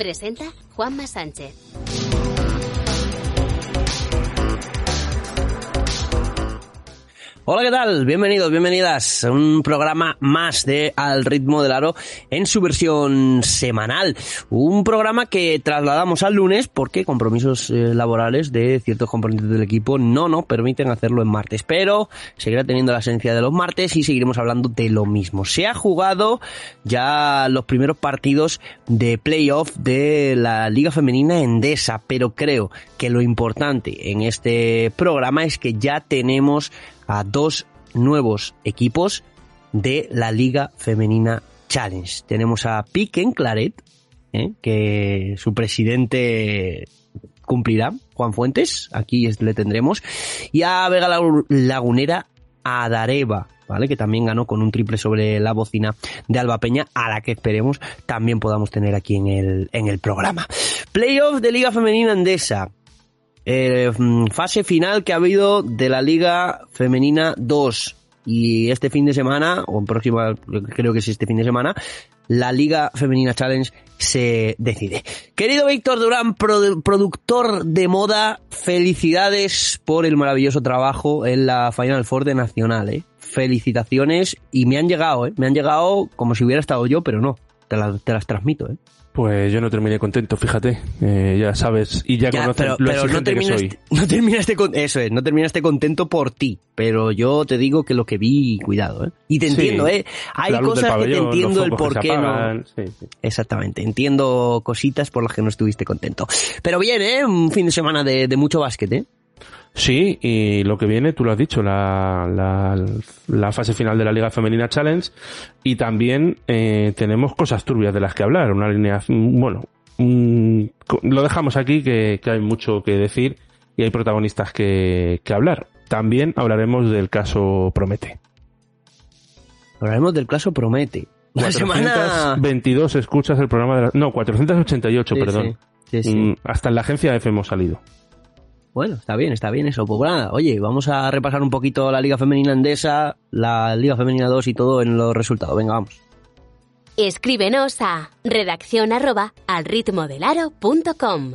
Presenta Juanma Sánchez. Hola, ¿qué tal? Bienvenidos, bienvenidas a un programa más de Al ritmo del aro en su versión semanal. Un programa que trasladamos al lunes porque compromisos eh, laborales de ciertos componentes del equipo no nos permiten hacerlo en martes, pero seguirá teniendo la esencia de los martes y seguiremos hablando de lo mismo. Se ha jugado ya los primeros partidos de playoff de la Liga Femenina Endesa, pero creo que lo importante en este programa es que ya tenemos a dos nuevos equipos de la Liga Femenina Challenge. Tenemos a Piquen Claret, ¿eh? que su presidente cumplirá, Juan Fuentes, aquí le tendremos, y a Vega Lagunera Adareva, ¿vale? Que también ganó con un triple sobre la bocina de Alba Peña, a la que esperemos también podamos tener aquí en el, en el programa. Playoff de Liga Femenina Endesa. Eh, fase final que ha habido de la Liga Femenina 2. Y este fin de semana, o próxima, creo que es este fin de semana, la Liga Femenina Challenge se decide. Querido Víctor Durán, productor de moda, felicidades por el maravilloso trabajo en la Final Four de Nacional, ¿eh? Felicitaciones y me han llegado, ¿eh? Me han llegado como si hubiera estado yo, pero no. Te, te las transmito, ¿eh? Pues yo no terminé contento, fíjate, eh, ya sabes, y ya, conoces pero, lo pero no terminaste, que soy. No terminaste con, eso es, no terminaste contento por ti, pero yo te digo que lo que vi, cuidado, ¿eh? Y te Sí. entiendo, ¿eh? Hay cosas que te entiendo el por qué no. apagan, sí, sí. Exactamente, entiendo cositas por las que no estuviste contento. Pero bien, ¿eh? Un fin de semana de, de mucho básquet, ¿eh? Sí, y lo que viene, tú lo has dicho, la, la, la fase final de la Liga Femenina Challenge y también eh, tenemos cosas turbias de las que hablar, una línea, bueno, mm, co- lo dejamos aquí que, que hay mucho que decir y hay protagonistas que, que hablar. También hablaremos del caso Promete. Hablaremos del caso Promete. La semana... 422 escuchas el programa de la, no, 488, Sí, perdón. sí, sí, sí. Mm, Hasta en la agencia F hemos salido. Bueno, está bien, está bien eso. Pues nada, oye, vamos a repasar un poquito la Liga Femenina Endesa, la Liga Femenina 2 y todo en los resultados. Venga, vamos. Escríbenos a redacción arroba al ritmo del aro com.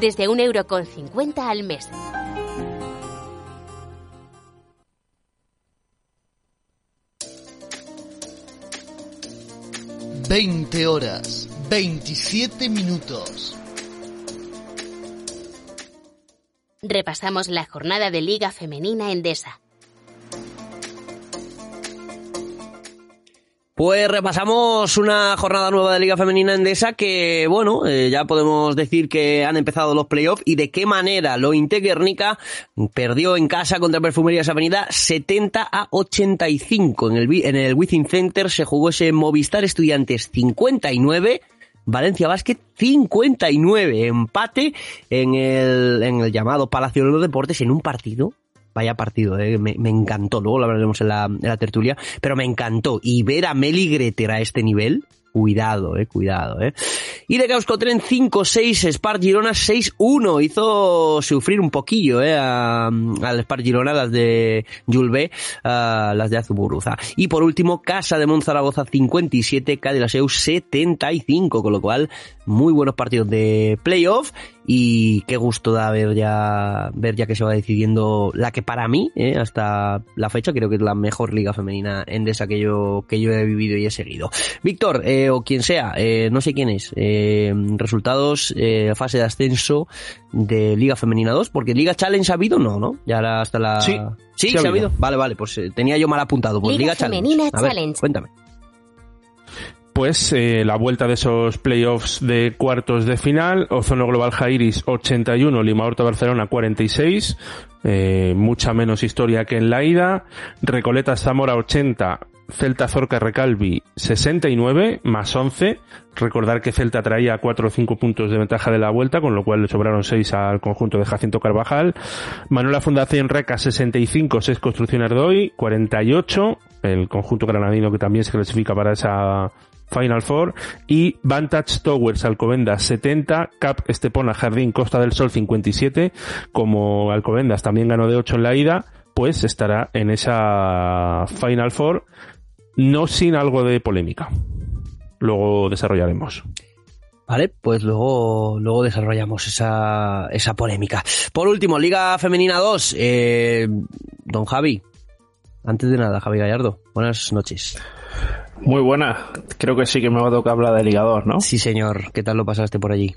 Desde un euro con cincuenta al mes. 20 horas, 27 minutos. Repasamos la jornada de Liga Femenina Endesa. Pues repasamos una jornada nueva de Liga Femenina Endesa que, bueno, eh, ya podemos decir que han empezado los playoffs y de qué manera lo Guernica perdió en casa contra Perfumerías Avenida 70 a 85. En el, en el Within Center se jugó ese Movistar Estudiantes 59, Valencia Basket 59. Empate en el, en el llamado Palacio de los Deportes en un partido Vaya partido, eh, me, encantó. Luego lo hablaremos en la, la tertulia, pero me encantó. Y ver a Meli Greter a este nivel, cuidado, eh, cuidado, eh. Y de Tren 5-6, Spar Girona 6-1. Hizo sufrir un poquillo, eh, al Spar Girona, las de Julbe, las de Azuburuza. Y por último, Casa de Monzaragoza 57, Cadillaceu 75, con lo cual, muy buenos partidos de playoff y qué gusto da ver ya ver ya que se va decidiendo la que para mí eh, hasta la fecha creo que es la mejor liga femenina endesa que yo que yo he vivido y he seguido. Víctor eh, o quien sea eh, no sé quién es resultados fase de ascenso de liga femenina 2 porque liga challenge ha habido no no ya era hasta la sí sí, se ha habido. vale vale pues tenía yo mal apuntado pues liga, femenina challenge, cuéntame pues eh, la vuelta de esos playoffs de cuartos de final, Ozono Global Jairis 81, Lima Horta Barcelona 46, eh, mucha menos historia que en la ida, Recoleta Zamora 80, Celta Zorca Recalvi 69 más 11. Recordar que Celta traía 4 o 5 puntos de ventaja de la vuelta, con lo cual le sobraron 6 al conjunto de Jacinto Carvajal. Manuela Fundación Reca 65, 6 Construcción Ardoy 48. El conjunto granadino que también se clasifica para esa Final Four y Vantage Towers Alcobendas 70, Cap Estepona Jardín Costa del Sol 57, como Alcobendas también ganó de 8 en la ida, pues estará en esa Final Four, no sin algo de polémica. Luego desarrollaremos. Vale, pues luego, luego desarrollamos esa, esa polémica. Por último, Liga Femenina 2. Eh, don Javi, antes de nada, Javi Gallardo, buenas noches. Muy buena. Creo que sí que me va a tocar hablar de ligador, ¿no? Sí, señor. ¿Qué tal lo pasaste por allí?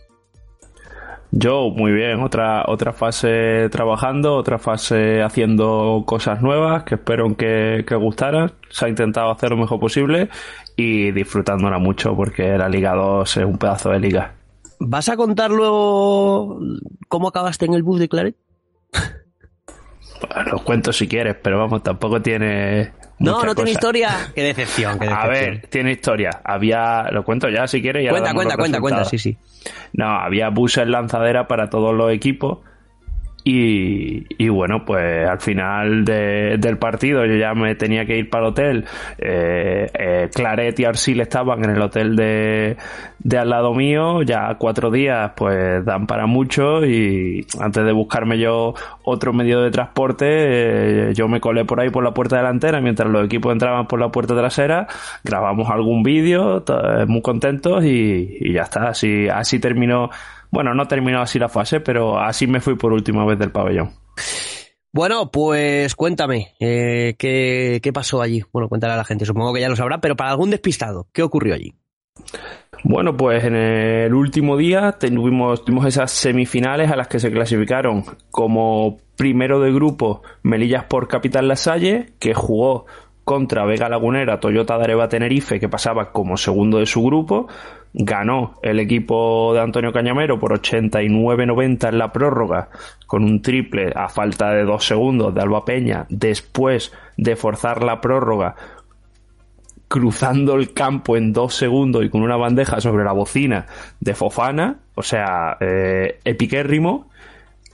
Yo, muy bien. Otra, otra fase trabajando, otra fase haciendo cosas nuevas que espero que, que gustaran. Se ha intentado hacer lo mejor posible y disfrutándola mucho porque la Liga 2 es un pedazo de liga. ¿Vas a contar luego cómo acabaste en el bus de Claret? Lo cuento si quieres, pero vamos, tampoco tiene no, no tiene historia. Qué decepción, qué decepción. A ver, tiene historia. Había, lo cuento ya si quieres. cuenta, cuenta, cuenta, cuenta, sí, sí. No, había buses lanzadera para todos los equipos y, bueno, pues al final del partido yo ya me tenía que ir para el hotel. Eh, eh, Claret y Arsil estaban en el hotel de, de al lado mío. Ya cuatro días pues dan para mucho y antes de buscarme yo otro medio de transporte, eh, yo me colé por ahí por la puerta delantera mientras los equipos entraban por la puerta trasera. Grabamos algún vídeo, muy contentos y, y ya está. Así, así terminó bueno, no terminó así la fase, pero así me fui por última vez del pabellón. Bueno, pues cuéntame, eh, ¿qué, ¿qué pasó allí? Bueno, cuéntale a la gente, supongo que ya lo sabrá, pero para algún despistado, ¿qué ocurrió allí? Bueno, pues en el último día tuvimos, tuvimos esas semifinales a las que se clasificaron como primero de grupo Melillas por Capital Lasalle, que jugó contra Vega Lagunera, Toyota de Areva Tenerife, que pasaba como segundo de su grupo. Ganó el equipo de Antonio Cañamero por 89-90 en la prórroga, con un triple a falta de dos segundos de Alba Peña, después de forzar la prórroga cruzando el campo en dos segundos y con una bandeja sobre la bocina de Fofana, o sea, eh,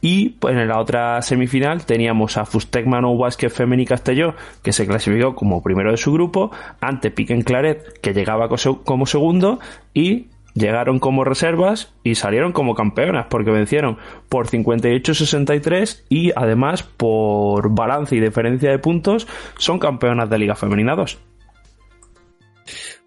y pues, en la otra semifinal teníamos a Fustec Manu Basket Femeni Castelló, que se clasificó como primero de su grupo, ante Piquen Claret, que llegaba como segundo, y llegaron como reservas y salieron como campeonas, porque vencieron por 58-63 y además por balance y diferencia de puntos son campeonas de Liga Femenina 2.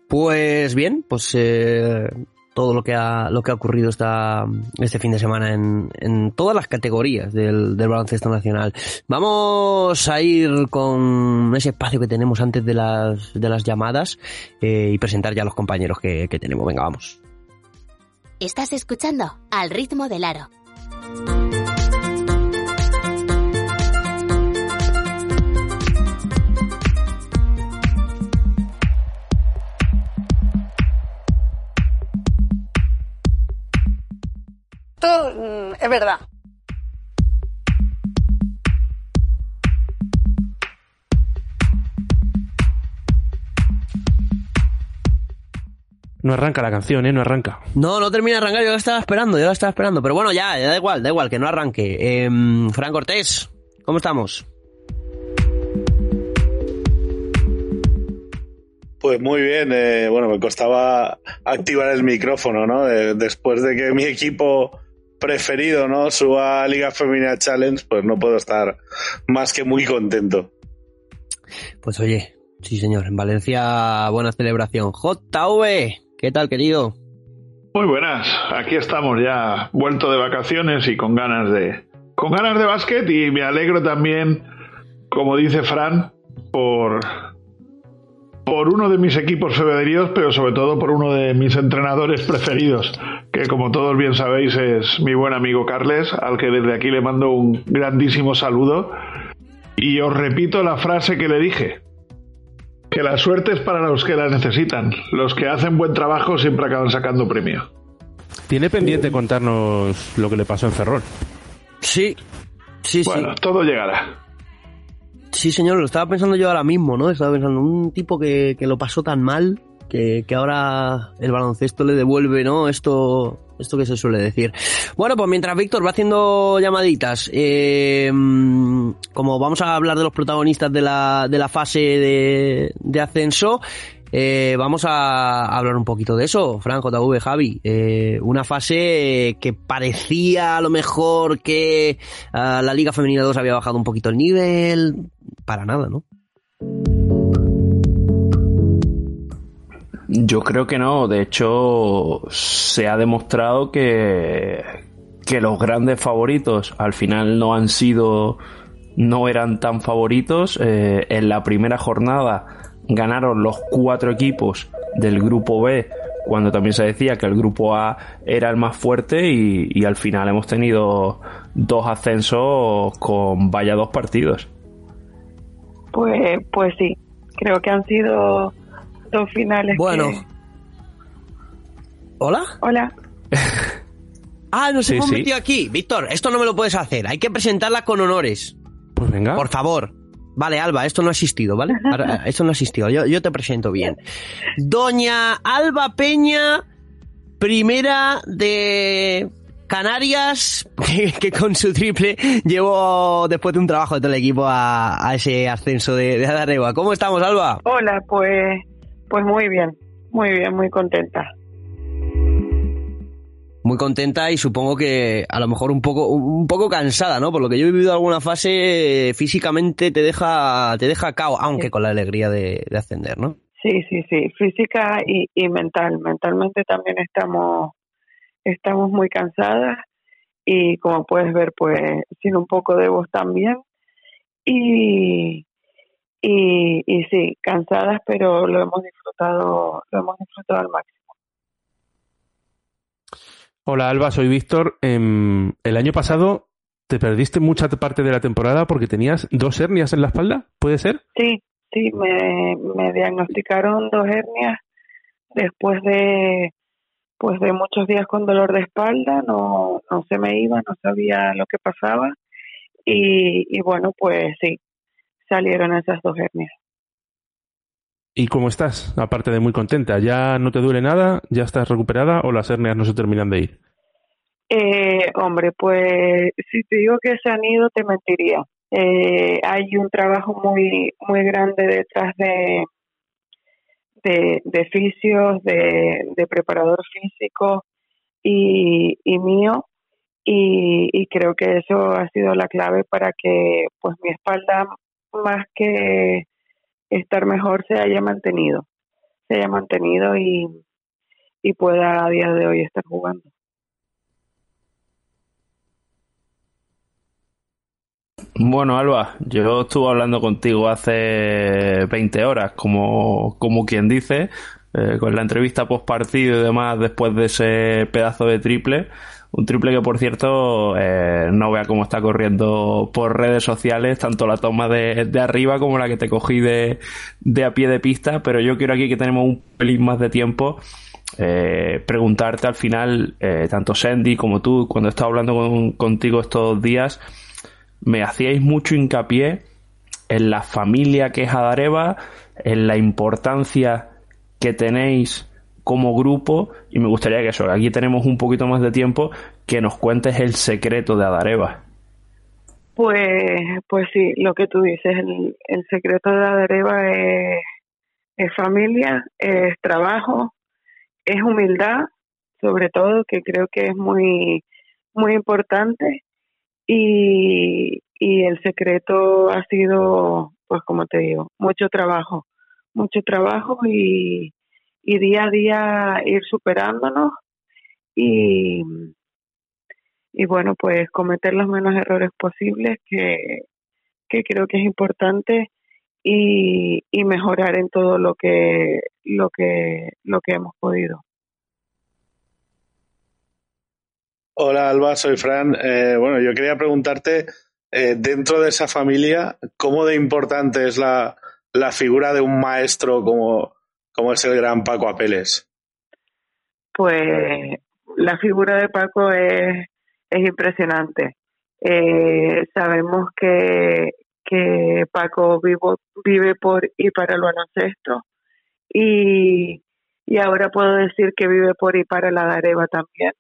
Pues bien, pues eh, todo lo que ha, lo que ha ocurrido esta, este fin de semana en, en todas las categorías del, del, baloncesto nacional. Vamos a ir con ese espacio que tenemos antes de las, de las llamadas eh, y presentar ya a los compañeros que, que tenemos. Venga, vamos. Estás escuchando Al ritmo del aro Mm, es verdad. No arranca la canción, ¿eh? No arranca. No, no termina de arrancar, yo la estaba esperando, yo la estaba esperando. Pero bueno, ya, ya da igual, da igual, que no arranque. Eh, Fran Cortés, ¿cómo estamos? Pues muy bien, eh, bueno, me costaba activar el micrófono, ¿no? después de que mi equipo preferido, ¿no? Suba a Liga Femenina Challenge, pues no puedo estar más que muy contento. Pues oye, sí señor, en Valencia buena celebración. JV, ¿qué tal querido? Muy buenas, aquí estamos ya, vuelto de vacaciones y con ganas de, con ganas de básquet y me alegro también, como dice Fran, por por uno de mis equipos preferidos, pero sobre todo por uno de mis entrenadores preferidos, que como todos bien sabéis es mi buen amigo Carles, al que desde aquí le mando un grandísimo saludo. Y os repito la frase que le dije, que la suerte es para los que la necesitan, los que hacen buen trabajo siempre acaban sacando premio. Tiene pendiente contarnos lo que le pasó en Ferrol. Sí, sí, sí. Bueno, todo llegará. Sí, señor, lo estaba pensando yo ahora mismo, ¿no? Estaba pensando, un tipo que, lo pasó tan mal, que, ahora el baloncesto le devuelve, ¿no? Esto, esto que se suele decir. Bueno, pues mientras Víctor va haciendo llamaditas, eh, como vamos a hablar de los protagonistas de la, de la fase de, de ascenso, eh, vamos a hablar un poquito de eso, Fran, JV, Javi. Eh, una fase que parecía a lo mejor que ah, la Liga Femenina 2 había bajado un poquito el nivel. Para nada, ¿no? Yo creo que no. De hecho, se ha demostrado que, que los grandes favoritos al final no han sido, no eran tan favoritos. Eh, en la primera jornada ganaron los cuatro equipos del grupo B cuando también se decía que el grupo A era el más fuerte y, al final hemos tenido dos ascensos con vaya dos partidos. Pues, pues sí, creo que han sido dos finales. Bueno. ¿Hola? Hola. ah, nos hemos metido aquí. Víctor, esto no me lo puedes hacer. Hay que presentarla con honores. Pues venga. Por favor. Vale, Alba, esto no ha existido, ¿vale? esto no ha existido, yo, te presento bien. Doña Alba Peña, primera de Canarias, que, con su triple llevó después de un trabajo de todo el equipo a, ese ascenso de, de. ¿Cómo estamos, Alba? Hola, pues, pues muy bien, muy bien, muy contenta muy contenta y supongo que a lo mejor un poco un poco cansada, ¿no? Por lo que yo he vivido alguna fase físicamente te deja te deja cao, aunque con la alegría de, ascender, ¿no? Sí, sí, sí, física y, y mental. Mentalmente también estamos estamos muy cansadas y como puedes ver, pues sin un poco de voz también y y, y sí, cansadas, pero lo hemos disfrutado lo hemos disfrutado al máximo. Hola Alba, soy Víctor. Em, el año pasado te perdiste mucha parte de la temporada porque tenías dos hernias en la espalda, ¿puede ser? Sí, sí, me, diagnosticaron dos hernias después de pues de muchos días con dolor de espalda, no, no se me iba, no sabía lo que pasaba y, y bueno, pues sí, salieron esas dos hernias. ¿Y cómo estás? Aparte de muy contenta, ¿ya no te duele nada? ¿Ya estás recuperada o las hernias no se terminan de ir? Eh, hombre, pues si te digo que se han ido, te mentiría. Eh, hay un trabajo muy muy grande detrás de de, de fisios, de, de preparador físico y, y mío y, y, creo que eso ha sido la clave para que pues mi espalda más que estar mejor se haya mantenido, se haya mantenido y, y pueda a día de hoy estar jugando. Bueno, Alba, yo estuve hablando contigo hace 20 horas, como, como quien dice, eh, con la entrevista post partido y demás después de ese pedazo de triple. Un triple que, por cierto, eh, no vea cómo está corriendo por redes sociales, tanto la toma de, arriba como la que te cogí de, a pie de pista, pero yo quiero aquí que tenemos un pelín más de tiempo. Eh, preguntarte al final, eh, tanto Sandy como tú, cuando estaba hablando contigo estos días, me hacíais mucho hincapié en la familia que es Adareva, en la importancia que tenéis como grupo y me gustaría que eso, aquí tenemos un poquito más de tiempo, que nos cuentes el secreto de Adareva. Pues, pues sí, lo que tú dices, el, secreto de Adareva es, es familia, es trabajo, es humildad, sobre todo, que creo que es muy, muy importante. Y, y el secreto ha sido, pues como te digo, mucho trabajo, mucho trabajo y, y día a día ir superándonos y, y bueno, pues cometer los menos errores posibles que, que creo que es importante y, y mejorar en todo lo que lo que lo que hemos podido. Hola Alba, soy Fran. Eh, bueno, yo quería preguntarte, eh, dentro de esa familia, ¿cómo de importante es la, la figura de un maestro como, como es el gran Paco Apeles? Pues la figura de Paco es, es impresionante. Eh, sabemos que, que Paco vivo, vive por y para el baloncesto y, y ahora puedo decir que vive por y para la Dareva también.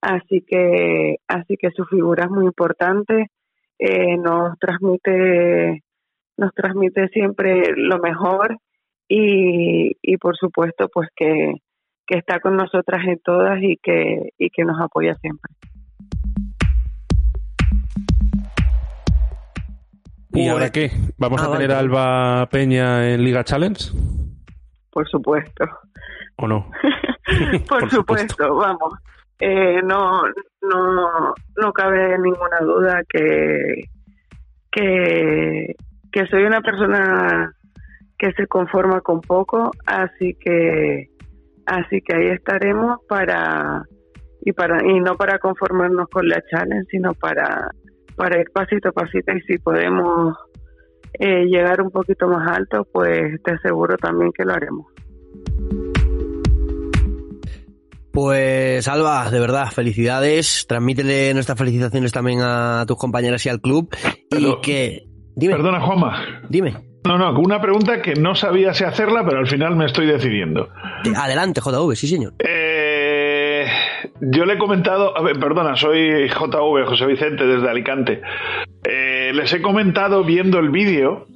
Así que, así que su figura es muy importante. Eh, nos transmite, nos transmite siempre lo mejor y, y por supuesto, pues que, que está con nosotras en todas y que, y que nos apoya siempre. ¿Y ahora qué? ¿Vamos a tener a Alba Peña en Liga Challenge? Por supuesto. ¿O no? Por, supuesto, vamos. Eh, no, no, no cabe ninguna duda que, que, soy una persona que se conforma con poco, así que, así que ahí estaremos para y para y no para conformarnos con la challenge, sino para para ir pasito a pasito y si podemos eh, llegar un poquito más alto, pues te aseguro también que lo haremos. Pues Alba, de verdad, felicidades. Transmítele nuestras felicitaciones también a tus compañeras y al club. y que. Dime. Perdona, Juanma. Dime. No, no, una pregunta que no sabía si hacerla, pero al final me estoy decidiendo. Adelante, JV, sí, señor. Eh, yo le he comentado, a ver, perdona, soy JV, José Vicente, desde Alicante. Eh, les he comentado viendo el vídeo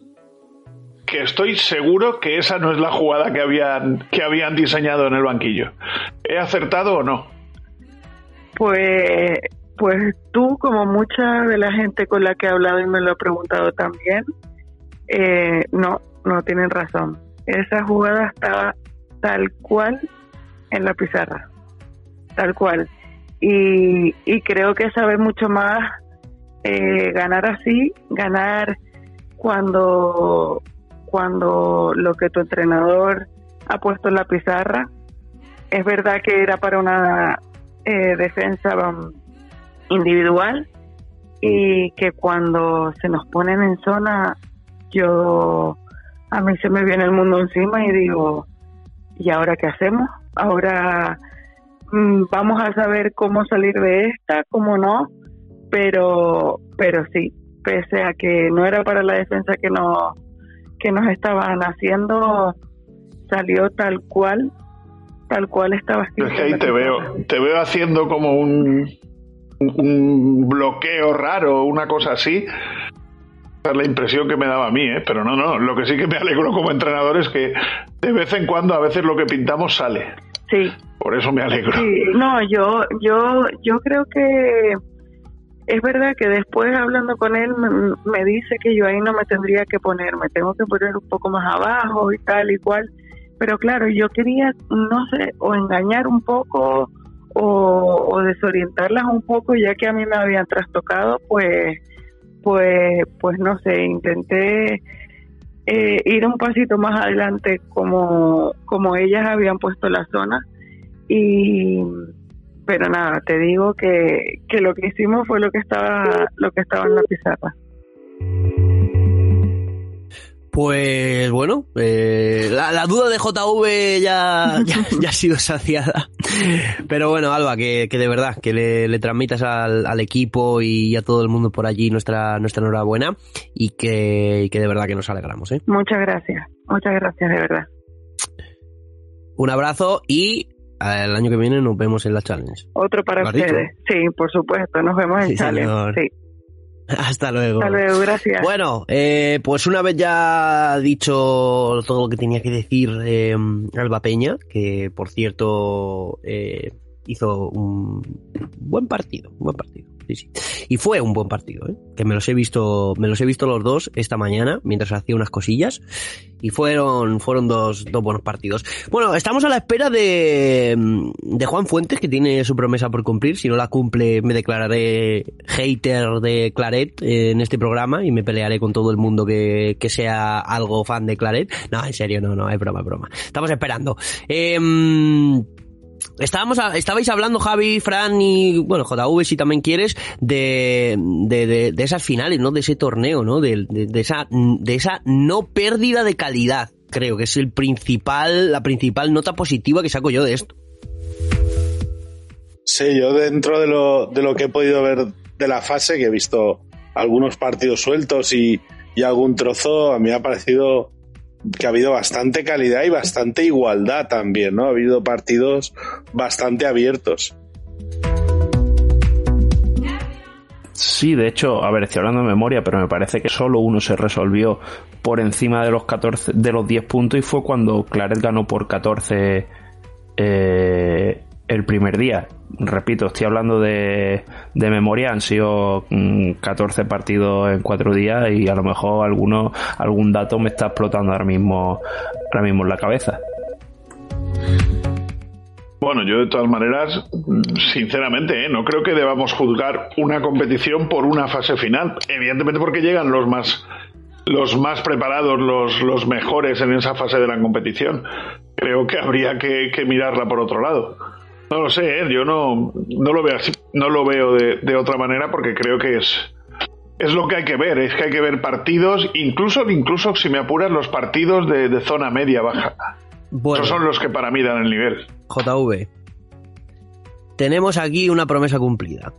estoy seguro que esa no es la jugada que habían, que habían diseñado en el banquillo. ¿He acertado o no? Pues, pues tú, como mucha de la gente con la que he hablado y me lo he preguntado también, eh, no, no tienen razón. Esa jugada estaba tal cual en la pizarra, tal cual. Y, y creo que sabe mucho más eh, ganar así, ganar cuando, cuando lo que tu entrenador ha puesto en la pizarra es verdad que era para una eh, defensa um, individual y que cuando se nos ponen en zona yo a mí se me viene el mundo encima y digo ¿y ahora qué hacemos? ahora mm, vamos a saber cómo salir de esta, cómo no pero pero sí pese a que no era para la defensa que nos que nos estaban haciendo salió tal cual tal cual estaba escrito Es que ahí en la te veo, te veo haciendo como un, un bloqueo raro, una cosa así. Esa es la impresión que me daba a mí, ¿eh? pero no, no, lo que sí que me alegro como entrenador es que de vez en cuando a veces lo que pintamos sale. Sí. Por eso me alegro. Sí, no, yo, yo, yo creo que es verdad que después hablando con él me, me dice que yo ahí no me tendría que poner, me tengo que poner un poco más abajo y tal y cual. Pero claro, yo quería, no sé, o engañar un poco o, o desorientarlas un poco, ya que a mí me habían trastocado, pues, pues, pues no sé, intenté eh, ir un pasito más adelante como, como ellas habían puesto la zona y pero nada te digo que, que lo que hicimos fue lo que estaba lo que estaba en la pizarra Pues bueno, eh, la, la duda de JV ya, ya, ya ha sido saciada. Pero bueno, Alba, que, que de verdad, que le, le transmitas al, al equipo y a todo el mundo por allí nuestra, nuestra enhorabuena y que, y que de verdad que nos alegramos. ¿eh? muchas gracias muchas gracias de verdad Un abrazo y el año que viene nos vemos en la challenge. otro para ustedes sí por supuesto nos vemos en Sí, Challenge señor. sí Hasta luego. Hasta luego, gracias. Bueno, eh, pues una vez ya dicho todo lo que tenía que decir eh, Alba Peña, que por cierto eh, hizo un buen partido, un buen partido. Y fue un buen partido, ¿eh? que me los he visto, me los he visto los dos esta mañana mientras hacía unas cosillas y fueron, fueron dos, dos buenos partidos. Bueno, estamos a la espera de, de Juan Fuentes que tiene su promesa por cumplir. Si no la cumple, me declararé hater de Claret eh, en este programa y me pelearé con todo el mundo que, que sea algo fan de Claret. No, en serio, no, no, es broma, es broma. Estamos esperando. Eh, Estábamos a- estabais hablando, Javi, Fran y, bueno, JV, si también quieres, de, de, de- de esas finales, ¿no? De ese torneo, ¿no? De, de- esa, de esa no pérdida de calidad. Creo que es el principal, la principal nota positiva que saco yo de esto. Sí, yo dentro de lo, de lo que he podido ver de la fase, que he visto algunos partidos sueltos y, y algún trozo, a mí me ha parecido que ha habido bastante calidad y bastante igualdad también, ¿no? Ha habido partidos bastante abiertos. Sí, de hecho, a ver, estoy hablando de memoria, pero me parece que solo uno se resolvió por encima de los 14, de los 10 puntos y fue cuando Claret ganó por 14 eh, el primer día. Repito, estoy hablando de, de memoria, han sido mm, 14 partidos en 4 días y a lo mejor alguno, algún dato me está explotando ahora mismo, ahora mismo en la cabeza. Bueno, yo de todas maneras, mm, sinceramente, ¿eh? no creo que debamos juzgar una competición por una fase final. Evidentemente porque llegan los más los más preparados, los, los mejores en esa fase de la competición. Creo que habría que, que mirarla por otro lado. No lo sé, ¿eh? yo no, no lo veo así, no lo veo de, de otra manera porque creo que es, es lo que hay que ver, es que hay que ver partidos, incluso, incluso si me apuras, los partidos de, de zona media baja. Bueno. Esos son los que para mí dan el nivel. JV. Tenemos aquí una promesa cumplida.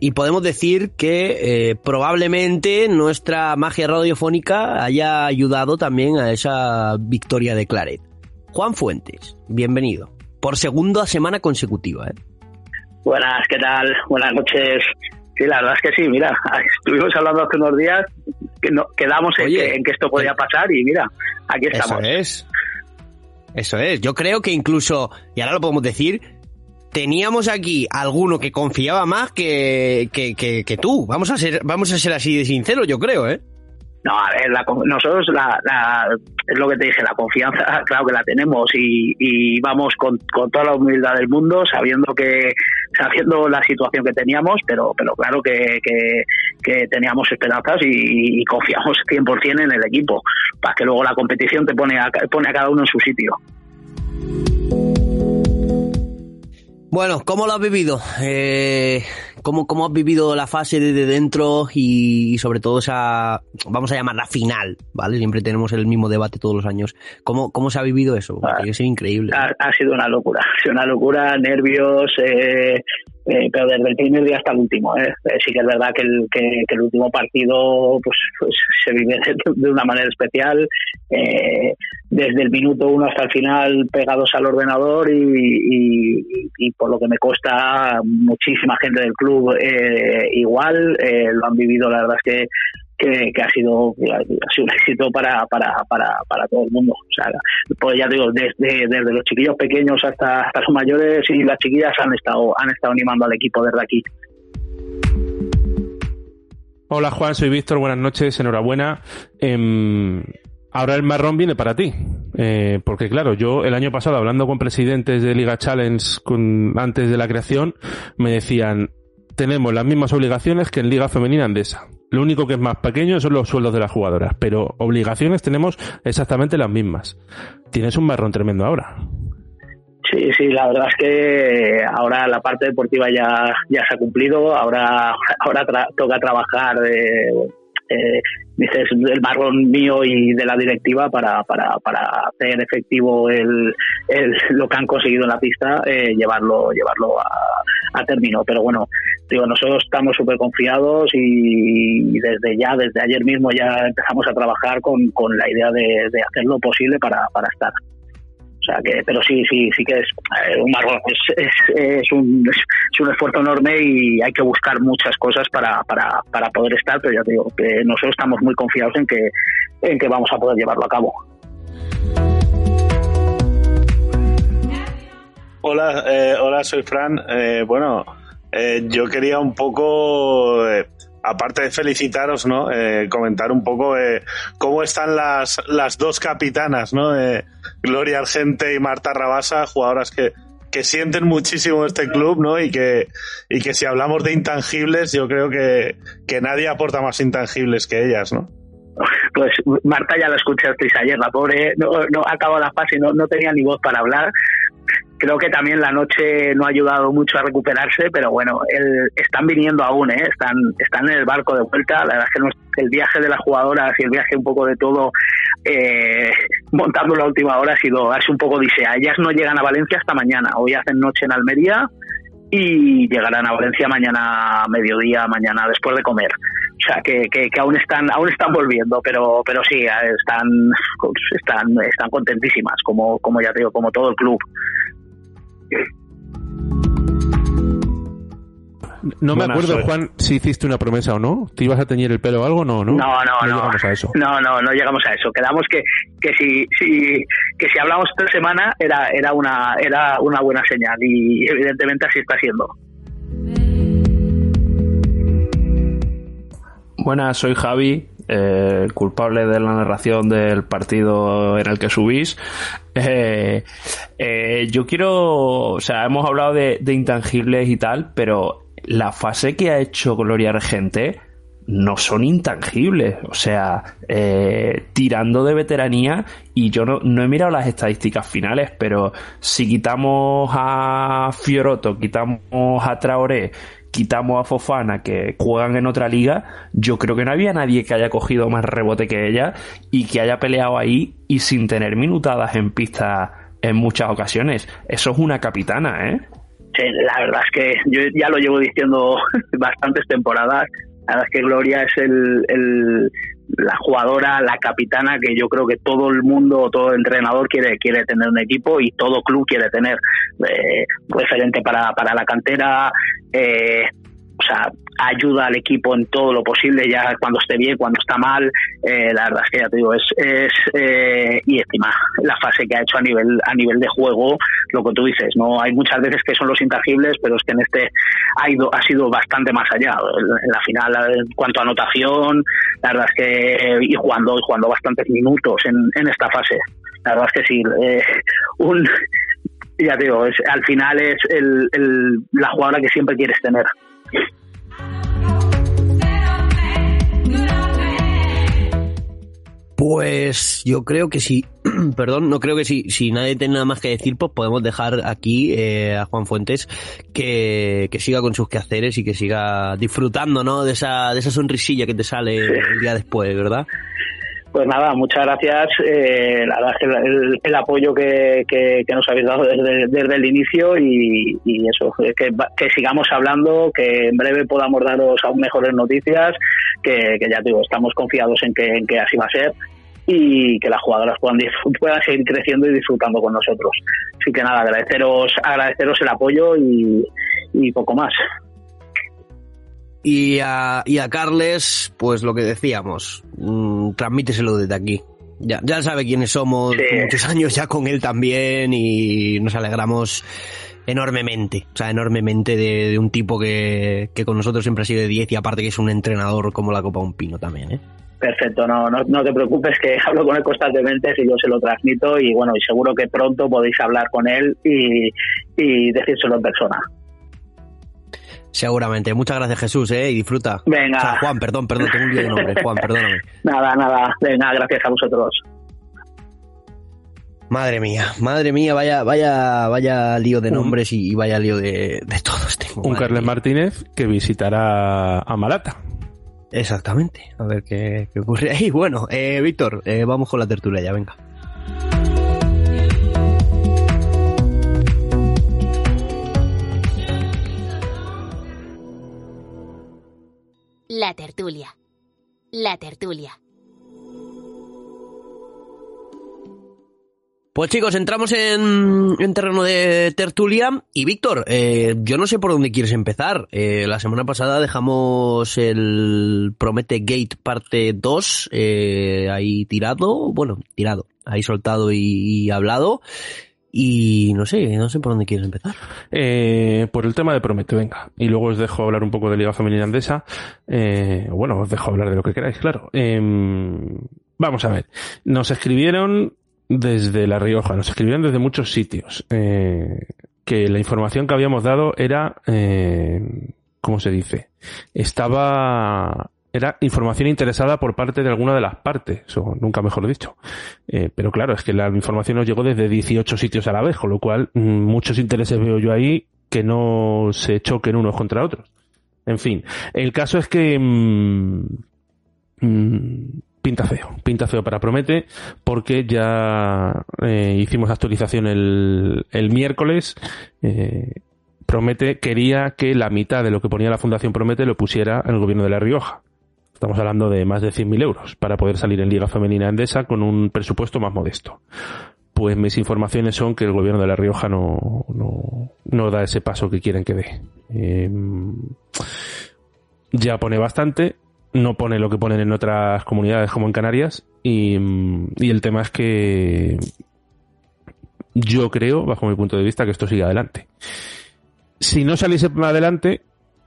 Y podemos decir que eh, probablemente nuestra magia radiofónica haya ayudado también a esa victoria de Claret. Juan Fuentes, bienvenido. Por segunda semana consecutiva, ¿eh? Buenas, ¿qué tal? Buenas noches. Sí, la verdad es que sí, mira, estuvimos hablando hace unos días, que no, quedamos en, que, en que esto podía pasar y mira, aquí estamos. Eso es. Eso es. Yo creo que incluso, y ahora lo podemos decir, teníamos aquí alguno que confiaba más que, que, que, que tú. Vamos a ser, vamos a ser así de sinceros, yo creo, ¿eh? No, a ver, la nosotros la, la- es lo que te dije, la confianza, claro que la tenemos y, y vamos con, con toda la humildad del mundo, sabiendo que sabiendo la situación que teníamos, pero pero claro que, que, que teníamos esperanzas y, y confiamos 100% en el equipo, para que luego la competición te pone a, pone a cada uno en su sitio. Bueno, ¿cómo lo has vivido? Eh, ¿cómo, ¿Cómo has vivido la fase desde dentro y, y sobre todo esa, vamos a llamarla final, ¿vale? Siempre tenemos el mismo debate todos los años. ¿Cómo, cómo se ha vivido eso? Porque tiene que ser increíble. ha, ha sido una locura, ha sido una locura, nervios, eh, eh, pero desde el primer día hasta el último. ¿eh? Sí que es verdad que el, que, el último partido pues, pues se vive de, de una manera especial, eh, desde el minuto uno hasta el final pegados al ordenador y, y- y por lo que me consta muchísima gente del club eh, igual, eh, lo han vivido, la verdad es que que, ha sido ha sido un éxito para, para, para, para todo el mundo. O sea, pues ya digo, desde, desde los chiquillos pequeños hasta, hasta los mayores y las chiquillas han estado, han estado animando al equipo desde aquí. Hola Juan, soy Víctor, buenas noches, enhorabuena. Em, ahora el marrón viene para ti, Eh, porque claro, yo el año pasado hablando con presidentes de Liga Challenge antes de la creación, me decían, tenemos las mismas obligaciones que en Liga Femenina Andesa. Lo único que es más pequeño son los sueldos de las jugadoras, pero obligaciones tenemos exactamente las mismas. Tienes un marrón tremendo ahora. Sí, sí, la verdad es que ahora la parte deportiva ya, ya se ha cumplido, ahora, ahora toca trabajar eh, eh, dices, el marrón mío y de la directiva para, para, para hacer efectivo el, el- lo que han conseguido en la pista, eh, llevarlo, llevarlo a, a término. Pero bueno, digo, nosotros estamos súper confiados y desde ya, desde ayer mismo ya empezamos a trabajar con, con la idea de, de hacer lo posible para, para estar. O sea que, pero sí, sí, sí que es eh, un marrón, es, es, un, es un esfuerzo enorme y hay que buscar muchas cosas para, para, para poder estar, pero ya te digo que nosotros estamos muy confiados en que, en que vamos a poder llevarlo a cabo. Hola, eh, hola, soy Fran. Eh, bueno, eh, yo quería un poco, eh, aparte de felicitaros, ¿no? Eh, comentar un poco eh, cómo están las, las dos capitanas, ¿no? Eh, Gloria Argente y Marta Rabasa, jugadoras que, que sienten muchísimo este club, ¿no? Y que, y que si hablamos de intangibles, yo creo que, que nadie aporta más intangibles que ellas, ¿no? Pues Marta ya la escuchasteis ayer, la pobre no, no acabó la fase, no, no tenía ni voz para hablar. Creo que también la noche no ha ayudado mucho a recuperarse, pero bueno, el, están viniendo aún, ¿eh? están, están en el barco de vuelta. La verdad es que no- el viaje de las jugadoras y el viaje un poco de todo, eh, montando la última hora, ha sido, un poco odisea. Ellas no llegan a Valencia hasta mañana. Hoy hacen noche en Almería y llegarán a Valencia mañana mediodía, mañana después de comer. O sea, que, que, que aún están aún están volviendo, pero pero sí, están están están contentísimas, como como ya te digo, como todo el club. No me Buenas, acuerdo, soy- Juan, si hiciste una promesa o no. ¿Te ibas a teñir el pelo o algo? No, no. No, no, no. llegamos a eso. No, no, no llegamos a eso. Quedamos que, que si, si que si hablamos esta semana era era una era una buena señal y evidentemente así está siendo. Buenas, soy Javi, eh, culpable de la narración del partido en el que subís. Eh, eh, yo quiero, o sea, hemos hablado de, de intangibles y tal, pero la fase que ha hecho Gloria Argente no son intangibles, o sea, eh, tirando de veteranía y yo no, no he mirado las estadísticas finales, pero si quitamos a Fioroto, quitamos a Traoré, quitamos a Fofana que juegan en otra liga, yo creo que no había nadie que haya cogido más rebote que ella y que haya peleado ahí y sin tener minutadas en pista en muchas ocasiones. Eso es una capitana, ¿eh? Sí, la verdad es que yo ya lo llevo diciendo bastantes temporadas. La verdad es que Gloria es el, el- la jugadora, la capitana que yo creo que todo el mundo, todo entrenador quiere quiere tener un equipo y todo club quiere tener eh, referente para, para la cantera. eh, o sea, ayuda al equipo en todo lo posible, ya cuando esté bien, cuando está mal. eh, la verdad es que ya te digo, es, es eh, y encima la fase que ha hecho a nivel a nivel de juego, lo que tú dices, no hay muchas veces que son los intangibles, pero es que en este ha ido ha sido bastante más allá. En la final, en cuanto a anotación, la verdad es que y jugando jugando bastantes minutos en, en esta fase. La verdad es que sí, eh, un ya te digo, es, al final es el- la jugadora que siempre quieres tener. Pues yo creo que sí, perdón, no creo que sí, si nadie tiene nada más que decir, pues podemos dejar aquí eh, a Juan Fuentes que, que siga con sus quehaceres y que siga disfrutando, ¿no? De esa, de esa sonrisilla que te sale el día después, ¿verdad? Pues nada, muchas gracias. Eh, la verdad es que el, apoyo que, que- que nos habéis dado desde, desde el inicio y, eso, que, que sigamos hablando, que en breve podamos daros aún mejores noticias, que, ya te digo, estamos confiados en que, en que así va a ser y que las jugadoras puedan, puedan seguir creciendo y disfrutando con nosotros. Así que nada, agradeceros, agradeceros el apoyo y poco más. Y a, y a Carles, pues lo que decíamos, mm, transmíteselo desde aquí. Ya, ya sabe quiénes somos, muchos años ya con él también y nos alegramos enormemente, o sea, enormemente de, de un tipo que, que con nosotros siempre ha sido de 10 y aparte que es un entrenador como la Copa Un Pino también, ¿eh? Perfecto, no, no, no te preocupes que hablo con él constantemente si yo se lo transmito y bueno, y seguro que pronto podéis hablar con él y, y decírselo en persona. Seguramente. Muchas gracias Jesús, ¿eh? Y disfruta. Venga. O sea, Juan, perdón, perdón, tengo un lío de nombre. Juan, perdóname. Nada, nada, venga, gracias a vosotros. Madre mía, madre mía, vaya, vaya, vaya lío de nombres y, y vaya lío de, de todos. Tengo, Un Carles Martínez que visitará a Malata. Exactamente. A ver qué, qué ocurre ahí. Bueno, eh, Víctor, eh, vamos con la tertulia ya, venga. La tertulia. La tertulia. Pues chicos, entramos en, en terreno de tertulia y Víctor, eh, yo no sé por dónde quieres empezar. Eh, la semana pasada dejamos el Promete Gate parte 2 eh, ahí tirado, bueno, tirado, ahí soltado y, y hablado. Y no sé, no sé por dónde quieres empezar. Eh, por el tema de Promete, venga. Y luego os dejo hablar un poco de Liga Femenina Andesa. Eh, bueno, os dejo hablar de lo que queráis, claro. Eh, vamos a ver. Nos escribieron desde La Rioja, nos escribieron desde muchos sitios. Eh, que la información que habíamos dado era, eh, ¿cómo se dice? Estaba era información interesada por parte de alguna de las partes, o nunca mejor dicho. Eh, pero claro, es que la información nos llegó desde 18 sitios a la vez, con lo cual mm, muchos intereses veo yo ahí que no se choquen unos contra otros. En fin, el caso es que mm, mm, pinta feo, pinta feo para Promete, porque ya eh, hicimos actualización el, el miércoles. Eh, Promete quería que la mitad de lo que ponía la Fundación Promete lo pusiera el gobierno de La Rioja. Estamos hablando de más de 100.000 euros para poder salir en Liga Femenina Endesa con un presupuesto más modesto. Pues mis informaciones son que el gobierno de La Rioja no, no, no da ese paso que quieren que dé. Eh, ya pone bastante, no pone lo que ponen en otras comunidades como en Canarias y, y el tema es que yo creo, bajo mi punto de vista, que esto sigue adelante. Si no saliese adelante,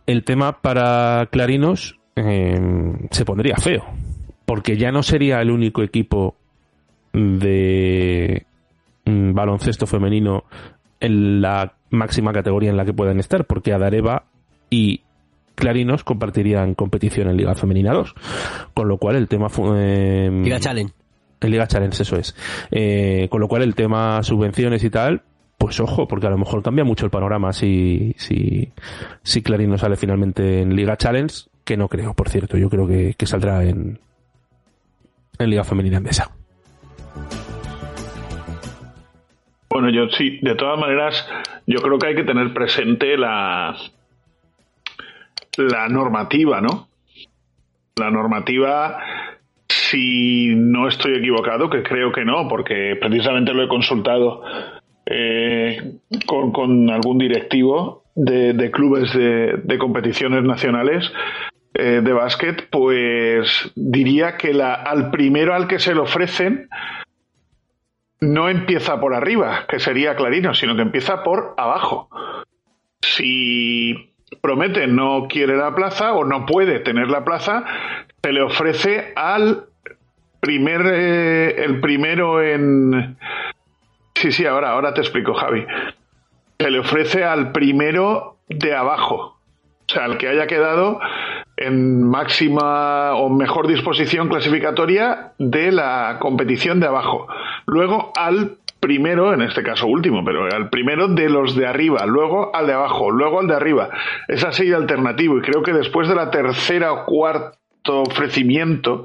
el tema para Clarinos eh, se pondría feo. Porque ya no sería el único equipo de mm, baloncesto femenino en la máxima categoría en la que puedan estar, porque Adareva y Clarinos compartirían competición en Liga Femenina 2. Con lo cual el tema... Eh, Liga Challenge. En Liga Challenge, eso es. Eh, con lo cual el tema subvenciones y tal, pues ojo, porque a lo mejor cambia mucho el panorama si, si, si Clarinos sale finalmente en Liga Challenge que no creo, por cierto. Yo creo que, que saldrá en, en Liga Femenina Andesa. Bueno, yo sí, de todas maneras, yo creo que hay que tener presente la, la normativa, ¿no? La normativa, si no estoy equivocado, que creo que no, porque precisamente lo he consultado eh, con, algún directivo de, clubes de, competiciones nacionales, eh, de básquet, pues diría que la, al primero al que se le ofrecen no empieza por arriba, que sería Clarino, sino que empieza por abajo. Si Promete no quiere la plaza o no puede tener la plaza, se le ofrece al primer, eh, el primero en... Sí, sí, ahora, ahora te explico, Javi. Se le ofrece al primero de abajo. O sea, al que haya quedado en máxima o mejor disposición clasificatoria de la competición de abajo. Luego al primero, en este caso último, pero al primero de los de arriba, luego al de abajo, luego al de arriba. Es así alternativo y creo que después de la tercera o cuarto ofrecimiento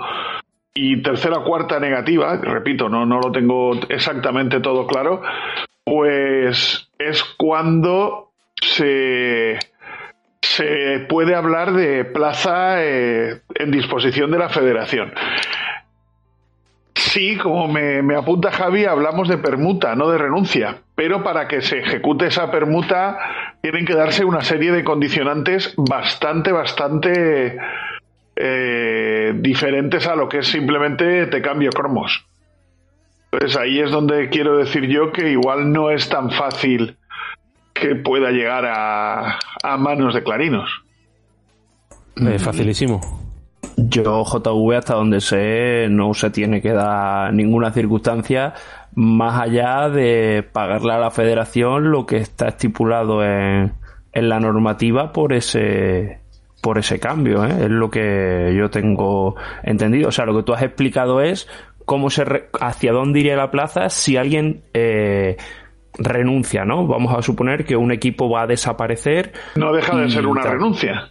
y tercera o cuarta negativa, repito, no, no lo tengo exactamente todo claro, pues es cuando se se puede hablar de plaza eh, en disposición de la federación. Sí, como me, apunta Javi, hablamos de permuta, no de renuncia. Pero para que se ejecute esa permuta tienen que darse una serie de condicionantes bastante, bastante eh, diferentes a lo que es simplemente te cambio cromos. Entonces ahí es donde quiero decir yo que igual no es tan fácil que pueda llegar a, a manos de clarinos. Eh, facilísimo. Yo, JV, hasta donde sé, no se tiene que dar ninguna circunstancia más allá de pagarle a la federación lo que está estipulado en, en la normativa por ese por ese cambio, ¿eh? es lo que yo tengo entendido. O sea, lo que tú has explicado es cómo se re hacia dónde iría la plaza si alguien eh, renuncia, ¿no? Vamos a suponer que un equipo va a desaparecer. No deja de ser una renuncia.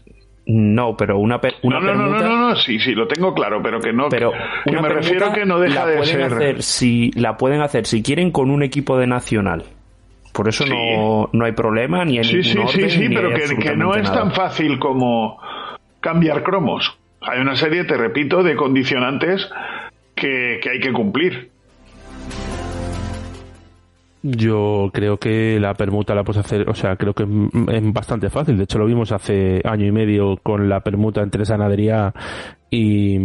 No, pero una, una no, no, permuta, no, no, no, sí, sí, lo tengo claro, pero que no. Pero que me refiero que no deja la de pueden ser. Hacer si, la pueden hacer si quieren con un equipo de nacional. Por eso Sí. no, no hay problema ni en Sí, sí, sí, sí, pero que, que no es nada. tan fácil como cambiar cromos. Hay una serie, te repito, de condicionantes que, que hay que cumplir. Yo creo que la permuta la puedes hacer, o sea, creo que es bastante fácil. De hecho, lo vimos hace año y medio con la permuta entre Sanadería y,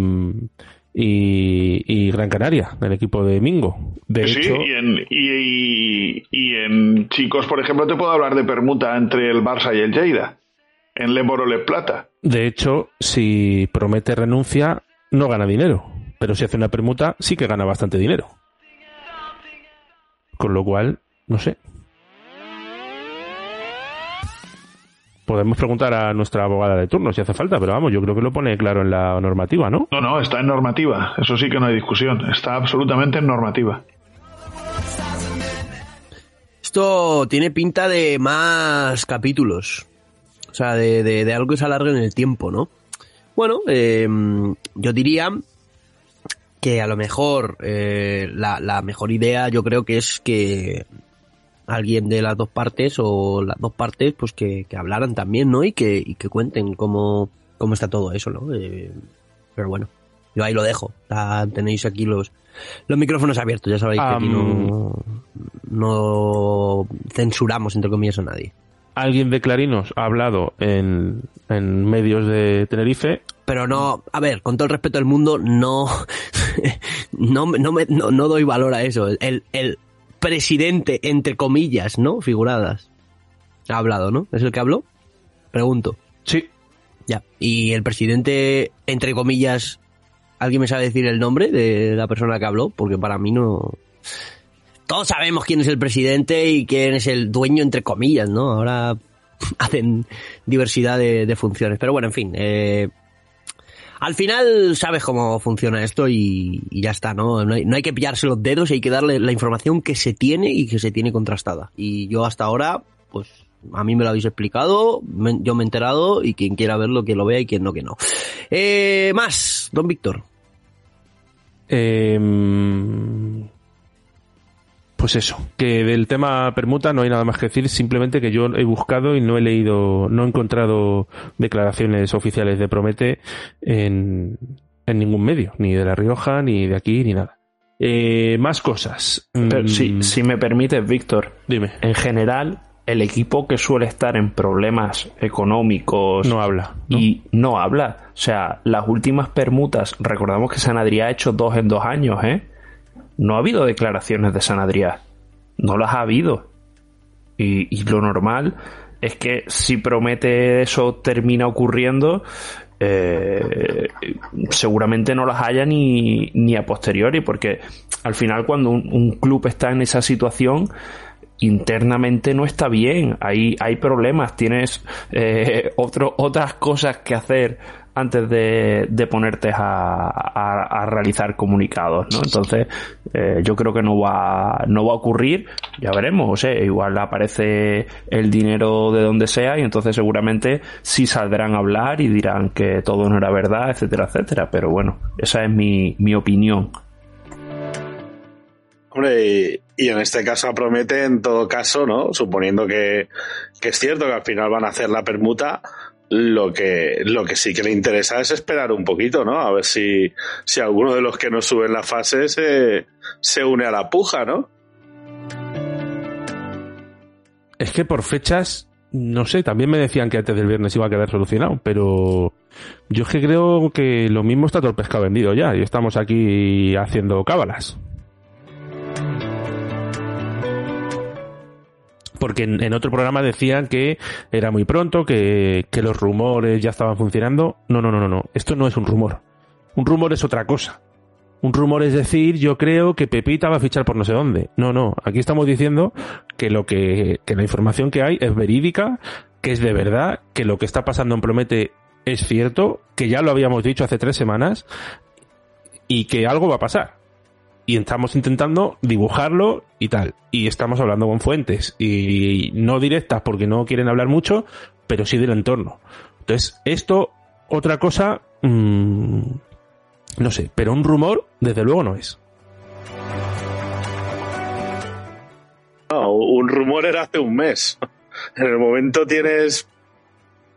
y, y Gran Canaria, del equipo de Mingo. De sí, hecho, y en, y, y en chicos, por ejemplo, te puedo hablar de permuta entre el Barça y el Lleida. En Le Moro Le Plata. de hecho, si promete renuncia, no gana dinero. Pero si hace una permuta, sí que gana bastante dinero. Con lo cual, no sé. Podemos preguntar a nuestra abogada de turno si hace falta, pero vamos, yo creo que lo pone claro en la normativa, ¿no? No, no, está en normativa. Eso sí que no hay discusión. Está absolutamente en normativa. Esto tiene pinta de más capítulos. O sea, de, de- de algo que se alargue en el tiempo, ¿no? Bueno, eh, yo diría que a lo mejor eh, la, la mejor idea yo creo que es que alguien de las dos partes o las dos partes pues que, que hablaran también, ¿no? Y que, y que cuenten cómo, cómo está todo eso, ¿no? Eh, pero bueno, yo ahí lo dejo. Ah, tenéis aquí los, los micrófonos abiertos, ya sabéis que aquí no, no censuramos entre comillas a nadie. Alguien de Clarinos ha hablado en, en medios de Tenerife. Pero no, a ver, con todo el respeto del mundo, no, no, me- no, me- no, no doy valor a eso. El, el presidente, entre comillas, ¿no? Figuradas. Ha hablado, ¿no? ¿Es el que habló? Pregunto. Sí. Ya. Y el presidente, entre comillas, ¿alguien me sabe decir el nombre de la persona que habló? Porque para mí no... Todos sabemos quién es el presidente y quién es el dueño, entre comillas, ¿no? Ahora hacen diversidad de, de funciones. Pero bueno, en fin. eh, al final sabes cómo funciona esto y, ya está, ¿no? No hay, que pillarse los dedos hay que darle la información que se tiene y que se tiene contrastada. Y yo hasta ahora, pues a mí me lo habéis explicado, yo me he enterado y quien quiera verlo que lo vea y quien no que no. Eh, más, don Víctor. Em, pues eso, que del tema permuta no hay nada más que decir, simplemente que yo he buscado y no he leído, no he encontrado declaraciones oficiales de Promete en, en ningún medio, ni de La Rioja, ni de aquí, ni nada. Eh, más cosas. Pero Mm, si, si me permites, Víctor, Dime. en general, el equipo que suele estar en problemas económicos No habla. ¿no? y no habla. O sea, las últimas permutas, recordamos que San Adrià ha hecho dos en dos años, ¿eh? No ha habido declaraciones de San Adrià. No las ha habido. Y, lo normal es que si promete eso termina ocurriendo, eh, seguramente no las haya ni, ni a posteriori, porque al final cuando un, club está en esa situación, internamente no está bien, hay, hay problemas, tienes eh, otras cosas que hacer antes de, de ponerte a, a- realizar comunicados, ¿no? Entonces, eh, yo creo que no va, no va a ocurrir, ya veremos, o sea, igual aparece el dinero de donde sea y entonces seguramente sí saldrán a hablar y dirán que todo no era verdad, etcétera, etcétera, pero bueno, esa es mi, mi opinión. Hombre, y, y en este caso promete, en todo caso, ¿no? Suponiendo que, que es cierto que al final van a hacer la permuta, lo que, lo que sí que le interesa es esperar un poquito, ¿no? A ver si, si alguno de los que no suben la fase se, se une a la puja, ¿no? Es que por fechas, no sé, también me decían que antes del viernes iba a quedar solucionado, pero yo es que creo que lo mismo está todo el pescado vendido ya y estamos aquí haciendo cábalas. Porque en, otro programa decían que era muy pronto, que, que los rumores ya estaban funcionando. No, no, no, no, no. Esto no es un rumor. Un rumor es otra cosa. Un rumor es decir, yo creo que Pepita va a fichar por no sé dónde. No, no. Aquí estamos diciendo que lo que, que la información que hay es verídica, que es de verdad, que lo que está pasando en Promete es cierto, que ya lo habíamos dicho hace tres semanas y que algo va a pasar. Y estamos intentando dibujarlo y tal. Y estamos hablando con fuentes. Y no directas porque no quieren hablar mucho, pero sí del entorno. Entonces, esto, otra cosa, mm, no sé, pero un rumor, desde luego no es. Un rumor era hace un mes. En el momento tienes.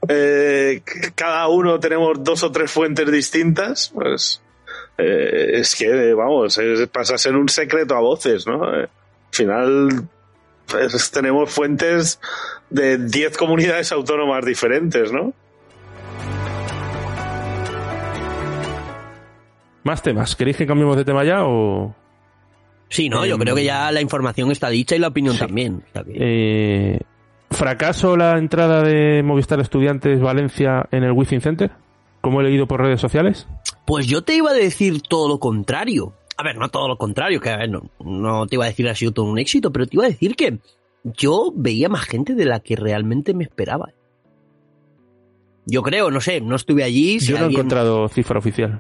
eh, cada uno tenemos dos o tres fuentes distintas, pues. Eh, es que, vamos, es- pasa a ser un secreto a voces, ¿no? Eh, al final pues, tenemos fuentes de 10 comunidades autónomas diferentes, ¿no? Más temas. ¿Queréis que cambiemos de tema ya o...? Sí, no, yo creo que ya la información está dicha y la opinión también. Eh, ¿Fracaso la entrada de Movistar Estudiantes Valencia en el Wizzing Center? Como he leído por redes sociales. Pues yo te iba a decir todo lo contrario. A ver, no todo lo contrario, que a ver, no, no te iba a decir ha sido todo un éxito, pero te iba a decir que yo veía más gente de la que realmente me esperaba. Yo creo, no sé, no estuve allí. yo no he encontrado cifra oficial.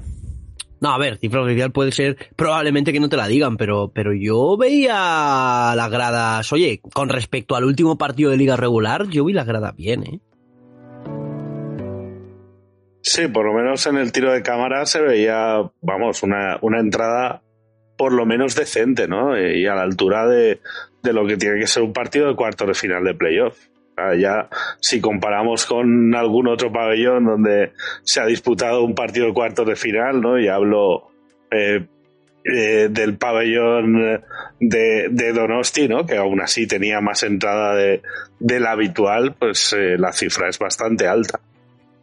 No, a ver, cifra oficial puede ser probablemente que no te la digan, pero, pero yo veía las gradas, oye, con respecto al último partido de liga regular, yo vi las gradas bien, ¿eh? Sí, por lo menos en el tiro de cámara se veía, vamos, una, una entrada por lo menos decente, ¿no? Y a la altura de, de lo que tiene que ser un partido de cuarto de final de playoff. Ya si comparamos con algún otro pabellón donde se ha disputado un partido de cuartos de final, ¿no? Y hablo eh, eh, del pabellón de, de, Donosti, ¿no? Que aún así tenía más entrada de, la habitual, pues eh, la cifra es bastante alta.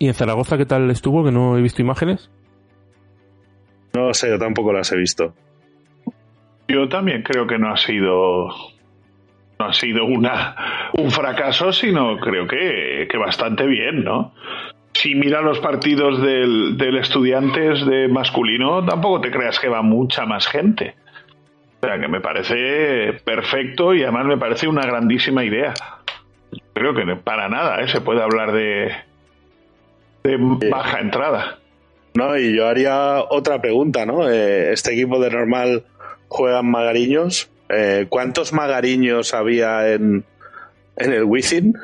¿Y en Zaragoza qué tal estuvo? Que no he visto imágenes. No sé, yo tampoco las he visto. Yo también creo que no ha sido no ha sido una, un fracaso, sino creo que, bastante bien, ¿no? Si mira los partidos del, del Estudiantes de masculino, tampoco te creas que va mucha más gente. O sea, que me parece perfecto y además me parece una grandísima idea. Creo que para nada ¿eh? se puede hablar de, de baja entrada. No, y yo haría otra pregunta, ¿no? Eh, este equipo de normal juegan magariños. Eh, ¿Cuántos magariños había en, en el Wizzing?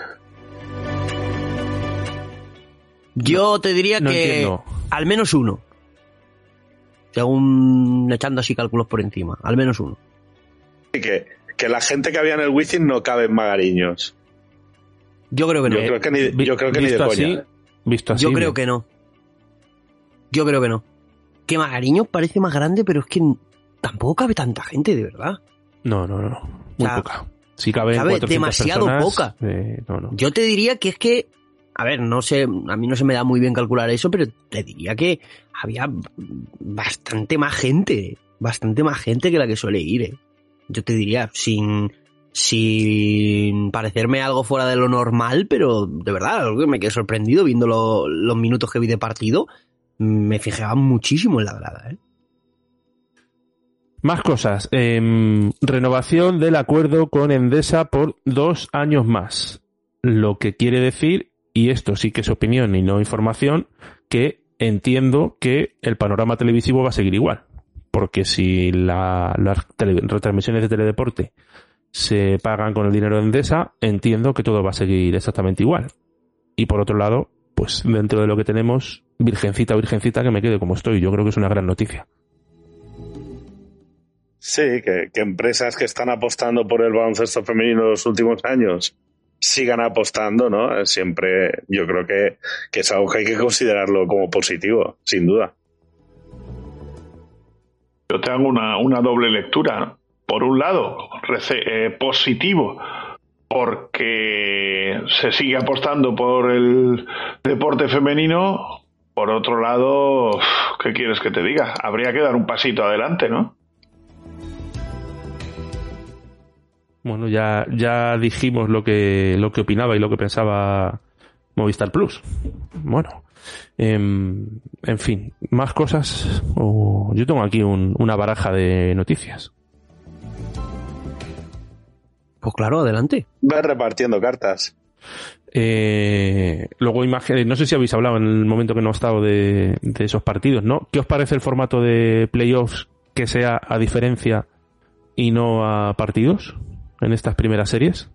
Yo te diría que al menos uno. Según echando así cálculos por encima, al menos uno. Que, que la gente que había en el Wizzing no cabe en magariños. Yo creo que no. Yo creo que ni, yo creo que ni de coña. Visto así, yo creo que no. Yo creo que no. Que Magariños parece más grande, pero es que tampoco cabe tanta gente, de verdad. No, no, no. Muy poca. Si cabe, cabe demasiado poca. Eh, Yo te diría que es que, a ver, no sé, a mí no se me da muy bien calcular eso, pero te diría que había bastante más gente, bastante más gente que la que suele ir. ¿eh? Yo te diría, sin, sin parecerme algo fuera de lo normal, pero de verdad, me quedé sorprendido viendo los minutos que vi de partido, me fijaba muchísimo en la grada. ¿eh? Más cosas. Em, renovación del acuerdo con Endesa por dos años más. Lo que quiere decir, y esto sí que es opinión y no información, que entiendo que el panorama televisivo va a seguir igual. Porque si las retransmisiones de teledeporte se pagan con el dinero de Endesa, entiendo que todo va a seguir exactamente igual. Y por otro lado, pues dentro de lo que tenemos, virgencita, virgencita, que me quede como estoy. Yo creo que es una gran noticia. Sí, que, empresas que están apostando por el baloncesto femenino en los últimos años sigan apostando, ¿no? Siempre yo creo que, es algo que hay que considerarlo como positivo, sin duda. Yo tengo una, una doble lectura. Por un lado, eh, positivo, porque se sigue apostando por el deporte femenino. Por otro lado, ¿qué quieres que te diga? Habría que dar un pasito adelante, ¿no? Bueno, ya, ya dijimos lo que, lo que opinaba y lo que pensaba Movistar Plus. Bueno, em, en fin, más cosas. yo tengo aquí una baraja de noticias. Pues claro, adelante. Va repartiendo cartas. Eh, luego imágenes, no sé si habéis hablado en el momento que no he estado de, de esos partidos, ¿no? ¿Qué os parece el formato de playoffs que sea a diferencia y no a partidos? en estas primeras series?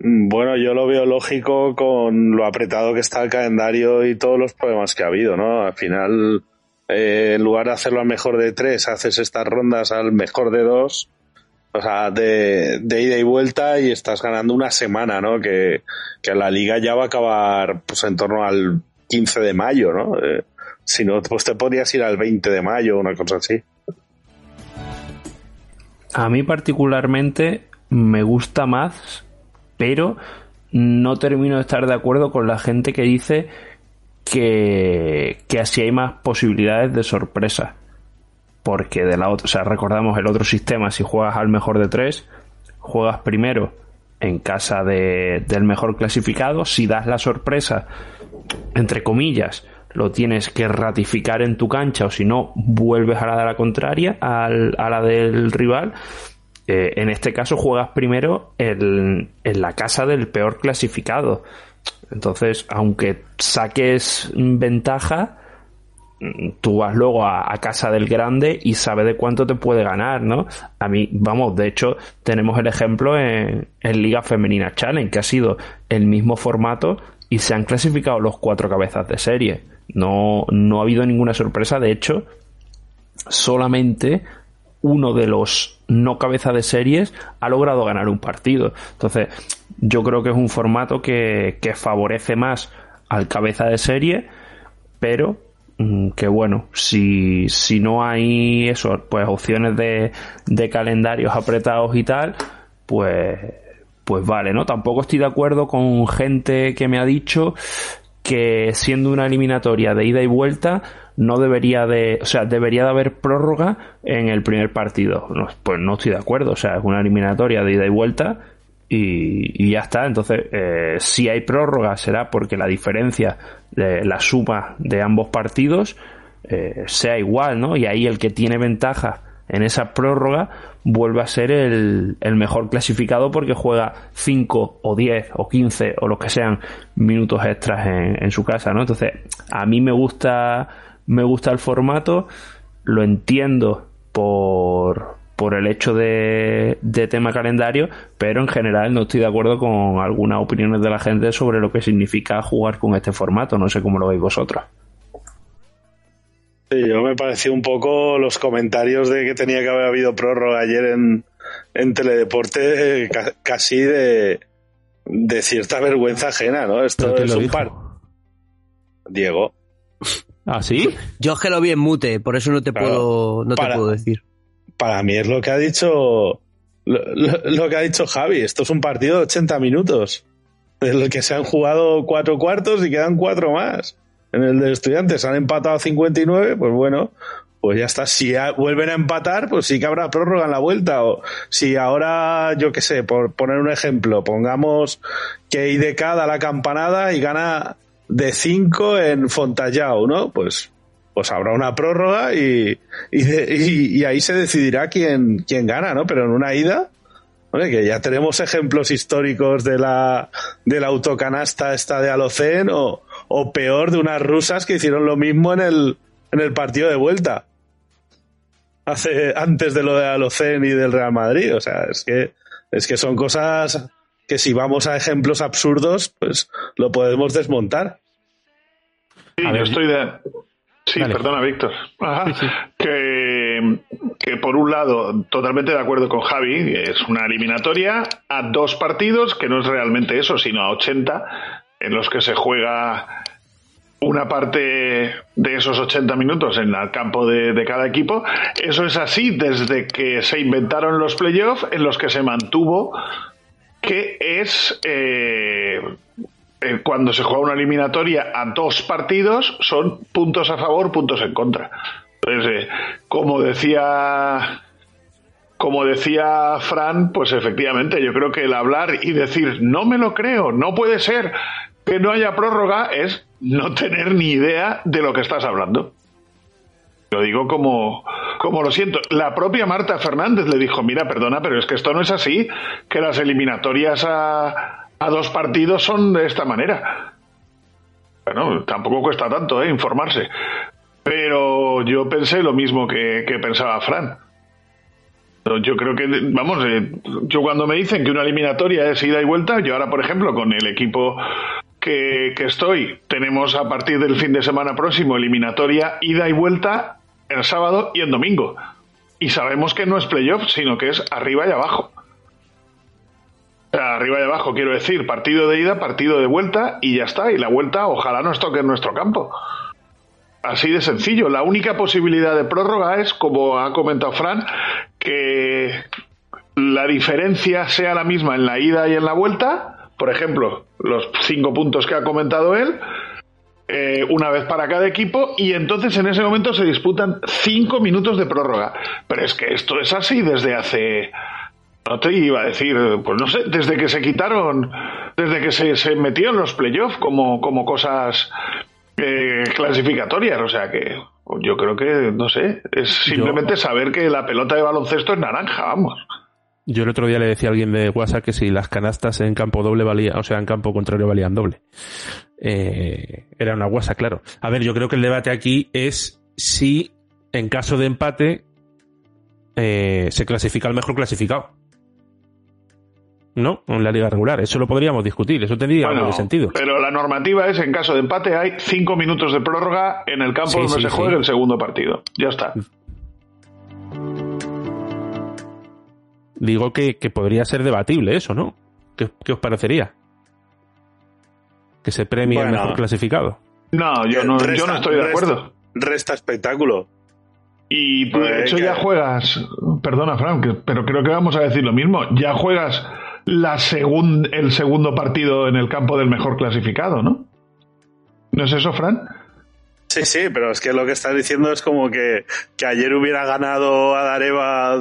Mm, bueno, yo lo veo lógico con lo apretado que está el calendario y todos los problemas que ha habido, ¿no? Al final, eh, en lugar de hacerlo al mejor de tres, haces estas rondas al mejor de dos, o sea, de, ida y vuelta y estás ganando una semana, ¿no? Que, la liga ya va a acabar pues en torno al 15 de mayo, ¿no? Eh, si no, pues te podrías ir al 20 de mayo, una cosa así. A mí particularmente me gusta más, pero no termino de estar de acuerdo con la gente que dice que, que así hay más posibilidades de sorpresa. Porque de la otra, o sea, recordamos el otro sistema, si juegas al mejor de tres, juegas primero en casa de, del mejor clasificado, si das la sorpresa, entre comillas, lo tienes que ratificar en tu cancha o si no, vuelves a la de la contraria, al, a la del rival. Eh, en este caso juegas primero en, en la casa del peor clasificado. Entonces, aunque saques ventaja, tú vas luego a, casa del grande y sabe de cuánto te puede ganar, ¿no? A mí, vamos, de hecho, tenemos el ejemplo en, en, Liga Femenina Challenge, que ha sido el mismo formato y se han clasificado los cuatro cabezas de serie. No, no ha habido ninguna sorpresa, de hecho, solamente uno de los no cabeza de series ha logrado ganar un partido. Entonces, yo creo que es un formato que, que favorece más al cabeza de serie, pero que bueno, si, si no hay eso, pues opciones de, de calendarios apretados y tal, pues, pues vale, ¿no? Tampoco estoy de acuerdo con gente que me ha dicho que siendo una eliminatoria de ida y vuelta no debería de, o sea, debería de haber prórroga en el primer partido. pues no estoy de acuerdo, o sea, es una eliminatoria de ida y vuelta y, ya está. Entonces, eh, si hay prórroga será porque la diferencia de la suma de ambos partidos eh, sea igual, ¿no? Y ahí el que tiene ventaja en esa prórroga vuelve a ser el, el mejor clasificado porque juega 5 o 10 o 15 o los que sean minutos extras en, en su casa, ¿no? Entonces, a mí me gusta me gusta el formato, lo entiendo por, por el hecho de, de, tema calendario, pero en general no estoy de acuerdo con algunas opiniones de la gente sobre lo que significa jugar con este formato. No sé cómo lo veis vosotros. Sí, yo me pareció un poco los comentarios de que tenía que haber habido prórroga ayer en, en Teledeporte, eh, casi de, de cierta vergüenza ajena, ¿no? Esto es un par. Diego. ¿Ah, sí? Yo es que lo vi en mute, por eso no te puedo, no te puedo decir. Para mí es lo que ha dicho lo, que ha dicho Javi. Esto es un partido de 80 minutos, en el que se han jugado cuatro cuartos y quedan cuatro más. En el de estudiantes han empatado 59, pues bueno, pues ya está. Si vuelven a empatar, pues sí que habrá prórroga en la vuelta. O si ahora, yo qué sé, por poner un ejemplo, pongamos que IDK da la campanada y gana de 5 en Fontallao, ¿no? Pues, pues habrá una prórroga y, y, ahí se decidirá quién, quién gana, ¿no? Pero en una ida, que ya tenemos ejemplos históricos de la, de la autocanasta esta de Alocen o, o peor de unas rusas que hicieron lo mismo en el, en el partido de vuelta. Hace, antes de lo de Alocen y del Real Madrid. O sea, es que, es que son cosas que si vamos a ejemplos absurdos, pues lo podemos desmontar. Sí, yo estoy de. Sí, perdona, Víctor. Que, que por un lado, totalmente de acuerdo con Javi, es una eliminatoria a dos partidos, que no es realmente eso, sino a 80, en los que se juega una parte de esos 80 minutos en el campo de, cada equipo. Eso es así desde que se inventaron los playoffs, en los que se mantuvo que es eh, eh, cuando se juega una eliminatoria a dos partidos, son puntos a favor, puntos en contra. Entonces, eh, como decía como decía Fran, pues efectivamente, yo creo que el hablar y decir no me lo creo, no puede ser que no haya prórroga es no tener ni idea de lo que estás hablando. Lo digo como, como lo siento. La propia Marta Fernández le dijo, mira, perdona, pero es que esto no es así, que las eliminatorias a, a dos partidos son de esta manera. Bueno, tampoco cuesta tanto, ¿eh? Informarse. Pero yo pensé lo mismo que, pensaba Fran. Yo creo que, vamos, eh, yo cuando me dicen que una eliminatoria es ida y vuelta, yo ahora, por ejemplo, con el equipo que, que, estoy, tenemos a partir del fin de semana próximo eliminatoria ida y vuelta el sábado y el domingo. Y sabemos que no es playoff, sino que es arriba y abajo. Arriba y abajo, quiero decir, partido de ida, partido de vuelta y ya está. Y la vuelta, ojalá nos toque en nuestro campo. Así de sencillo. La única posibilidad de prórroga es, como ha comentado Fran, que la diferencia sea la misma en la ida y en la vuelta, por ejemplo, los cinco puntos que ha comentado él, eh, una vez para cada equipo y entonces en ese momento se disputan cinco minutos de prórroga. Pero es que esto es así desde hace... No te iba a decir, pues no sé, desde que se quitaron, desde que se, se metió en los playoffs como, como cosas eh, clasificatorias. O sea que yo creo que, no sé, es simplemente saber que la pelota de baloncesto es naranja, vamos. Yo el otro día le decía a alguien de WhatsApp que si las canastas en campo doble valían, o sea, en campo contrario valían doble. Eh, era una guasa, claro. A ver, yo creo que el debate aquí es si en caso de empate eh, se clasifica el mejor clasificado. ¿No? En la liga regular. Eso lo podríamos discutir. Eso tendría algo de sentido. Pero la normativa es en caso de empate hay cinco minutos de prórroga en el campo donde se juegue el segundo partido. Ya está. Digo que, que podría ser debatible eso, ¿no? ¿Qué, qué os parecería? Que se premie el Bueno. mejor clasificado. No, yo no, yo no estoy de acuerdo. Resta espectáculo. Y tú, de hecho, ya juegas. Perdona, Frank, pero creo que vamos a decir lo mismo. Ya juegas la segun- el segundo partido en el campo del mejor clasificado, ¿no? ¿No es eso, Fran? Sí, sí, pero es que lo que estás diciendo es como que, que ayer hubiera ganado a Dareva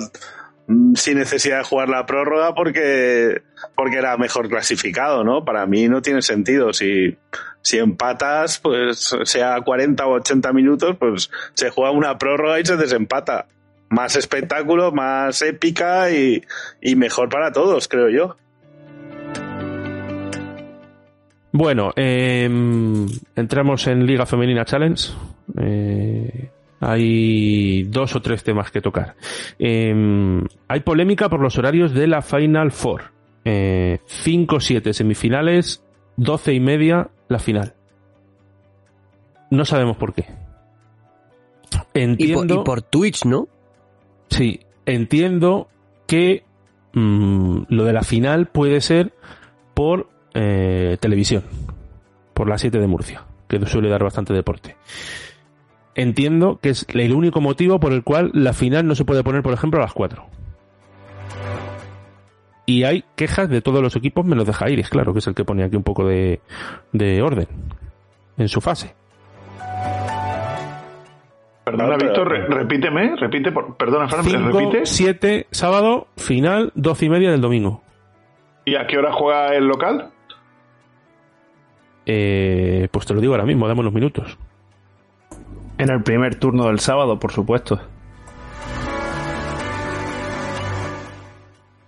sin necesidad de jugar la prórroga porque, porque era mejor clasificado, ¿no? Para mí no tiene sentido. Si, si empatas, pues sea 40 o 80 minutos, pues se juega una prórroga y se desempata. Más espectáculo, más épica y, y mejor para todos, creo yo. Bueno, eh, entramos en Liga Femenina Challenge. Eh, hay dos o tres temas que tocar. Eh, hay polémica por los horarios de la Final Four. 5-7 semifinales, 12 y media la final. No sabemos por qué. Y por, Entiendo. y por Twitch, ¿no? Sí, entiendo que mm, lo de la final puede ser por eh, televisión, por la 7 de Murcia, que suele dar bastante deporte. Entiendo que es el único motivo por el cual la final no se puede poner, por ejemplo, a las 4. Y hay quejas de todos los equipos, menos de Jairis, claro, que es el que pone aquí un poco de, de orden en su fase. Perdona, pero- Víctor, re- repíteme, repite, por- perdona, Fran, 5, repite. 7, sábado, final, 12 y media del domingo. ¿Y a qué hora juega el local? Eh, pues te lo digo ahora mismo, dame unos minutos. En el primer turno del sábado, por supuesto.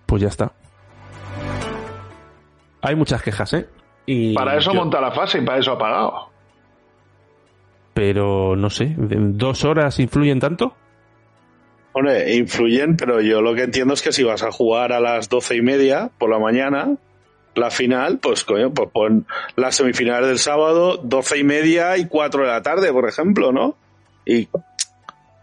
Pues ya está. Hay muchas quejas, ¿eh? Y Para eso yo- monta la fase y para eso ha pagado. Pero no sé, ¿en ¿dos horas influyen tanto? Hombre, influyen, pero yo lo que entiendo es que si vas a jugar a las doce y media por la mañana, la final, pues coño, pues pon las semifinales del sábado, doce y media y cuatro de la tarde, por ejemplo, ¿no? Y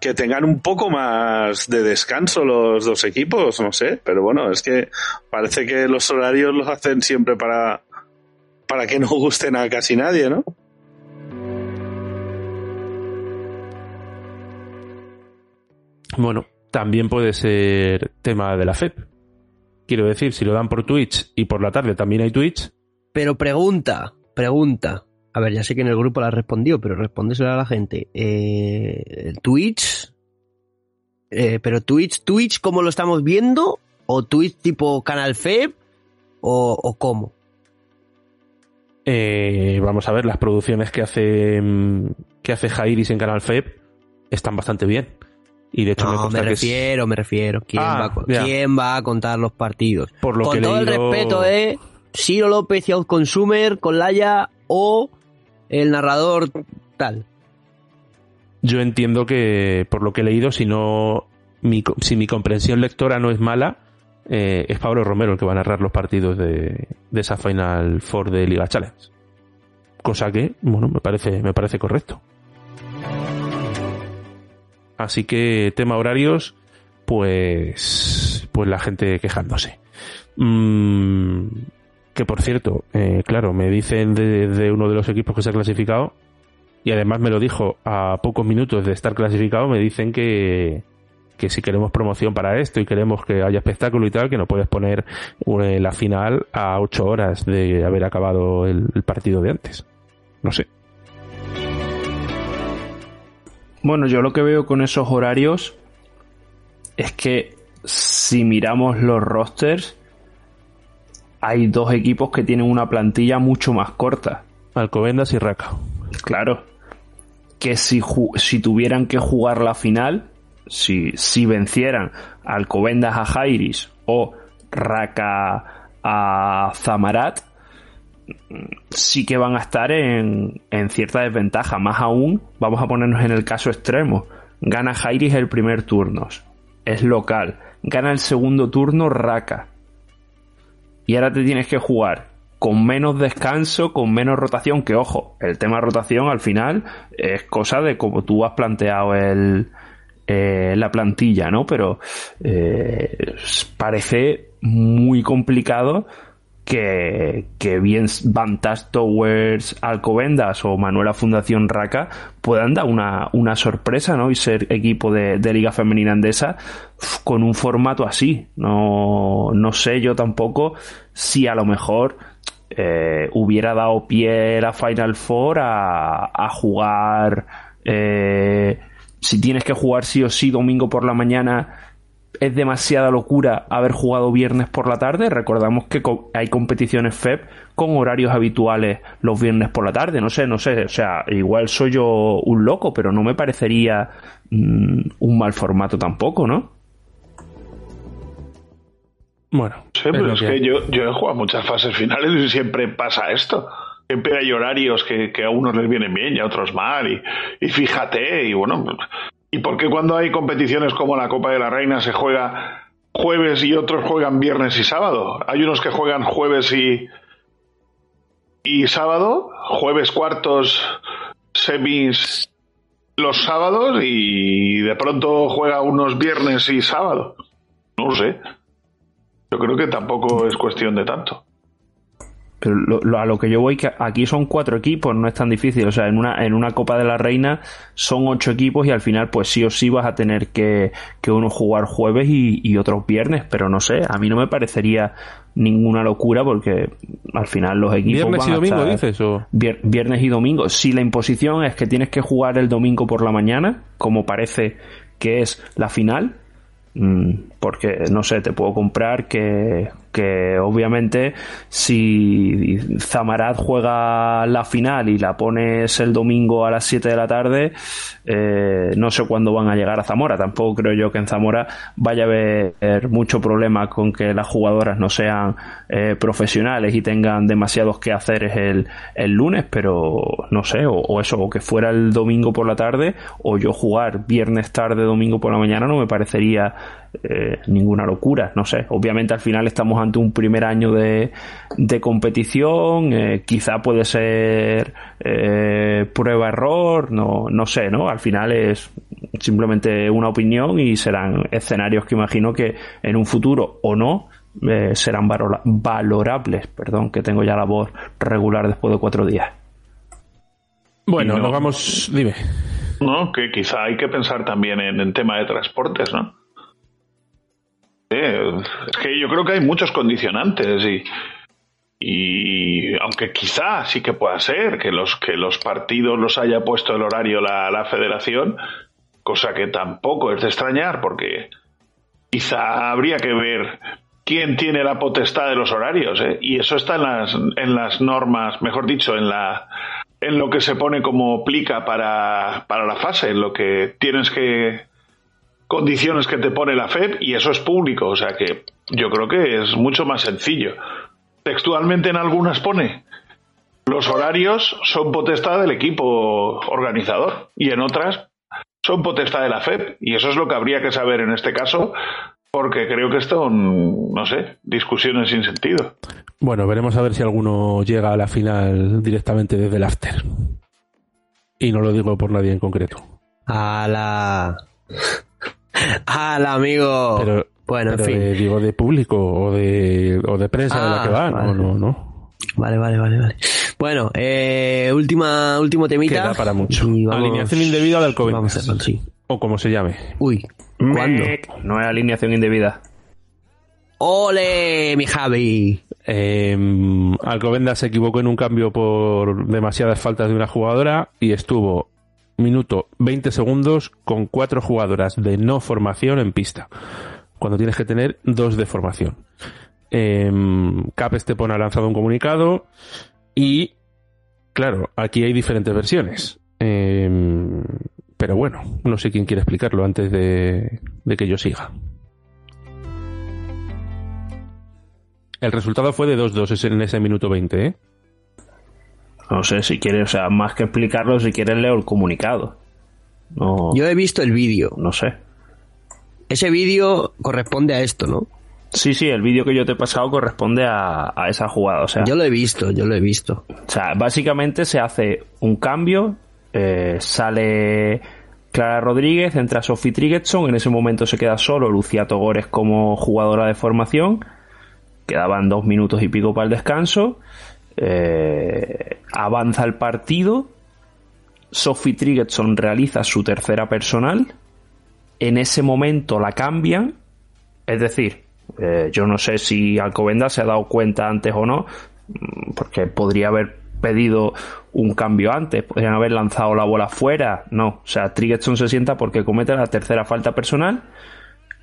que tengan un poco más de descanso los dos equipos, no sé, pero bueno, es que parece que los horarios los hacen siempre para, para que no gusten a casi nadie, ¿no? Bueno, también puede ser tema de la FEP. Quiero decir, si lo dan por Twitch y por la tarde también hay Twitch, Pero pregunta, pregunta. A ver, ya sé que en el grupo la has respondido, pero respóndesela a la gente. Eh, Twitch. Eh, pero Twitch, Twitch, ¿cómo lo estamos viendo? ¿O Twitch tipo Canal FEB? ¿O, o cómo? eh, vamos a ver, las producciones que hace mm, que hace Jairis en Canal FEP están bastante bien. Y de hecho me consta me que es- refiero, me refiero. ¿Quién, Ah, va a, quién va a contar los partidos? Por lo con que todo el respeto, ¿eh? Ciro López y Outconsumer, con Laia o el narrador tal. Yo entiendo que, por lo que he leído, si no mi, si mi comprensión lectora no es mala, eh, es Pablo Romero el que va a narrar los partidos de, de esa Final Four de Liga Challenge. Cosa que, bueno, me parece, me parece correcto. Así que, tema horarios, pues, pues la gente quejándose. Mm, que por cierto, eh, claro, me dicen de, uno de los equipos que se ha clasificado, y además me lo dijo a pocos minutos de estar clasificado, me dicen que, que si queremos promoción para esto y queremos que haya espectáculo y tal, que no puedes poner eh, la final a ocho horas de haber acabado el partido de antes. No sé. Bueno, yo lo que veo con esos horarios es que si miramos los rosters, hay dos equipos que tienen una plantilla mucho más corta. Alcobendas y Raka. Claro. Que si, si tuvieran que jugar la final, si, si vencieran Alcobendas a Jairis o Raka a Zamarat, sí que van a estar en, en, cierta desventaja. Más aún, vamos a ponernos en el caso extremo. Gana Jairis el primer turno. Es local. Gana el segundo turno Raka. Y ahora te tienes que jugar con menos descanso, con menos rotación, que ojo, el tema rotación al final es cosa de como tú has planteado el, eh, la plantilla, ¿no? Pero eh, parece muy complicado que, que bien Vantage Towers Alcobendas o Manuela Fundación Raca puedan dar una, una sorpresa, ¿no? Y ser equipo de, de, Liga Femenina Andesa con un formato así. No, no sé yo tampoco si a lo mejor eh, hubiera dado pie la Final Four a, a jugar. Eh, si tienes que jugar sí o sí domingo por la mañana es demasiada locura haber jugado viernes por la tarde. Recordamos que hay competiciones FEP con horarios habituales los viernes por la tarde. No sé, no sé. O sea, igual soy yo un loco, pero no me parecería mmm, un mal formato tampoco, ¿no? Bueno, sí, pero es, que, yo, yo he jugado muchas fases finales y siempre pasa esto. Siempre hay horarios que, que a unos les vienen bien y a otros mal. Y, y fíjate, y bueno, ¿Y por qué cuando hay competiciones como la Copa de la Reina se juega jueves y otros juegan viernes y sábado? Hay unos que juegan jueves y, y sábado, jueves cuartos, semis los sábados y de pronto juega unos viernes y sábado. No sé. Yo creo que tampoco es cuestión de tanto. Pero lo, lo, a lo que yo voy, que aquí son cuatro equipos, no es tan difícil. O sea, en una, en una Copa de la Reina son ocho equipos y al final, pues sí o sí vas a tener que, que uno jugar jueves y, y otros viernes. Pero no sé, a mí no me parecería ninguna locura porque al final los equipos. ¿Viernes van y domingo estar, dices? O? Vier, viernes y domingo. Si la imposición es que tienes que jugar el domingo por la mañana, como parece que es la final, porque no sé, te puedo comprar que, que obviamente si Zamarat juega la final y la pones el domingo a las 7 de la tarde, eh, no sé cuándo van a llegar a Zamora. Tampoco creo yo que en Zamora vaya a haber mucho problema con que las jugadoras no sean eh, profesionales y tengan demasiados que hacer el, el lunes, pero no sé, o, eso, o que fuera el domingo por la tarde, o yo jugar viernes tarde, domingo por la mañana, no me parecería eh, ninguna locura, no sé. Obviamente al final estamos ante un primer año de, de competición, quizá puede ser prueba-error, no, no sé, ¿no? Final es simplemente una opinión y serán escenarios que imagino que en un futuro o no eh, serán valorables, perdón, que tengo ya la voz regular después de cuatro días. Bueno, no, nos vamos, dime. No, que quizá hay que pensar también en el tema de transportes, ¿no? es que yo creo que hay muchos condicionantes y, y aunque quizá sí que pueda ser que los que los partidos los haya puesto el horario la, la federación, cosa que tampoco es de extrañar porque quizá habría que ver quién tiene la potestad de los horarios ¿eh? y eso está en las en las normas, mejor dicho, en la en lo que se pone como plica para, para la fase, en lo que tienes que condiciones que te pone la FED y eso es público, o sea que yo creo que es mucho más sencillo. Textualmente en algunas pone los horarios son potestad del equipo organizador y en otras son potestad de la FED y eso es lo que habría que saber en este caso porque creo que esto, no sé, discusiones sin sentido. Bueno, veremos a ver si alguno llega a la final directamente desde el after. Y no lo digo por nadie en concreto. A la al amigo. Pero, bueno, pero en fin. de, digo de público o de, o de prensa Ah, de la que van. vale. No, no, no. Vale, vale, vale, vale. Bueno, eh, última, último temita. Queda para mucho. Vamos- Alineación indebida del Alcobendas. Vamos a ver, sí. O como se llame. Uy, ¿Cuándo? No es alineación indebida. ¡Ole, mi Javi! Eh, Alcobendas se equivocó en un cambio por demasiadas faltas de una jugadora y estuvo minuto 20 segundos con cuatro jugadoras de no formación en pista. Cuando tienes que tener dos de formación. Eh, Cap Estepona ha lanzado un comunicado y, claro, aquí hay diferentes versiones. Eh, pero bueno, no sé quién quiere explicarlo antes de, de que yo siga. El resultado fue de 2-2 en ese minuto 20, ¿eh? No sé si quieres, o sea, más que explicarlo, si quieres leo el comunicado. No, Yo he visto el vídeo. no sé. Ese vídeo corresponde a esto, ¿no? Sí, sí, el vídeo que yo te he pasado corresponde a, a esa jugada. O sea, Yo lo he visto, yo lo he visto. O sea, básicamente se hace un cambio, eh, sale Clara Rodríguez, entra Sophie Triggetson, en ese momento se queda solo Lucía Togores como jugadora de formación, quedaban dos minutos y pico para el descanso, eh, avanza el partido, Sophie Triggetson realiza su tercera personal, en ese momento la cambian, es decir, eh, yo no sé si Alcobendas se ha dado cuenta antes o no, mm, porque podría haber pedido un cambio antes, podrían haber lanzado la bola fuera, no, o sea, Triggetson se sienta porque comete la tercera falta personal,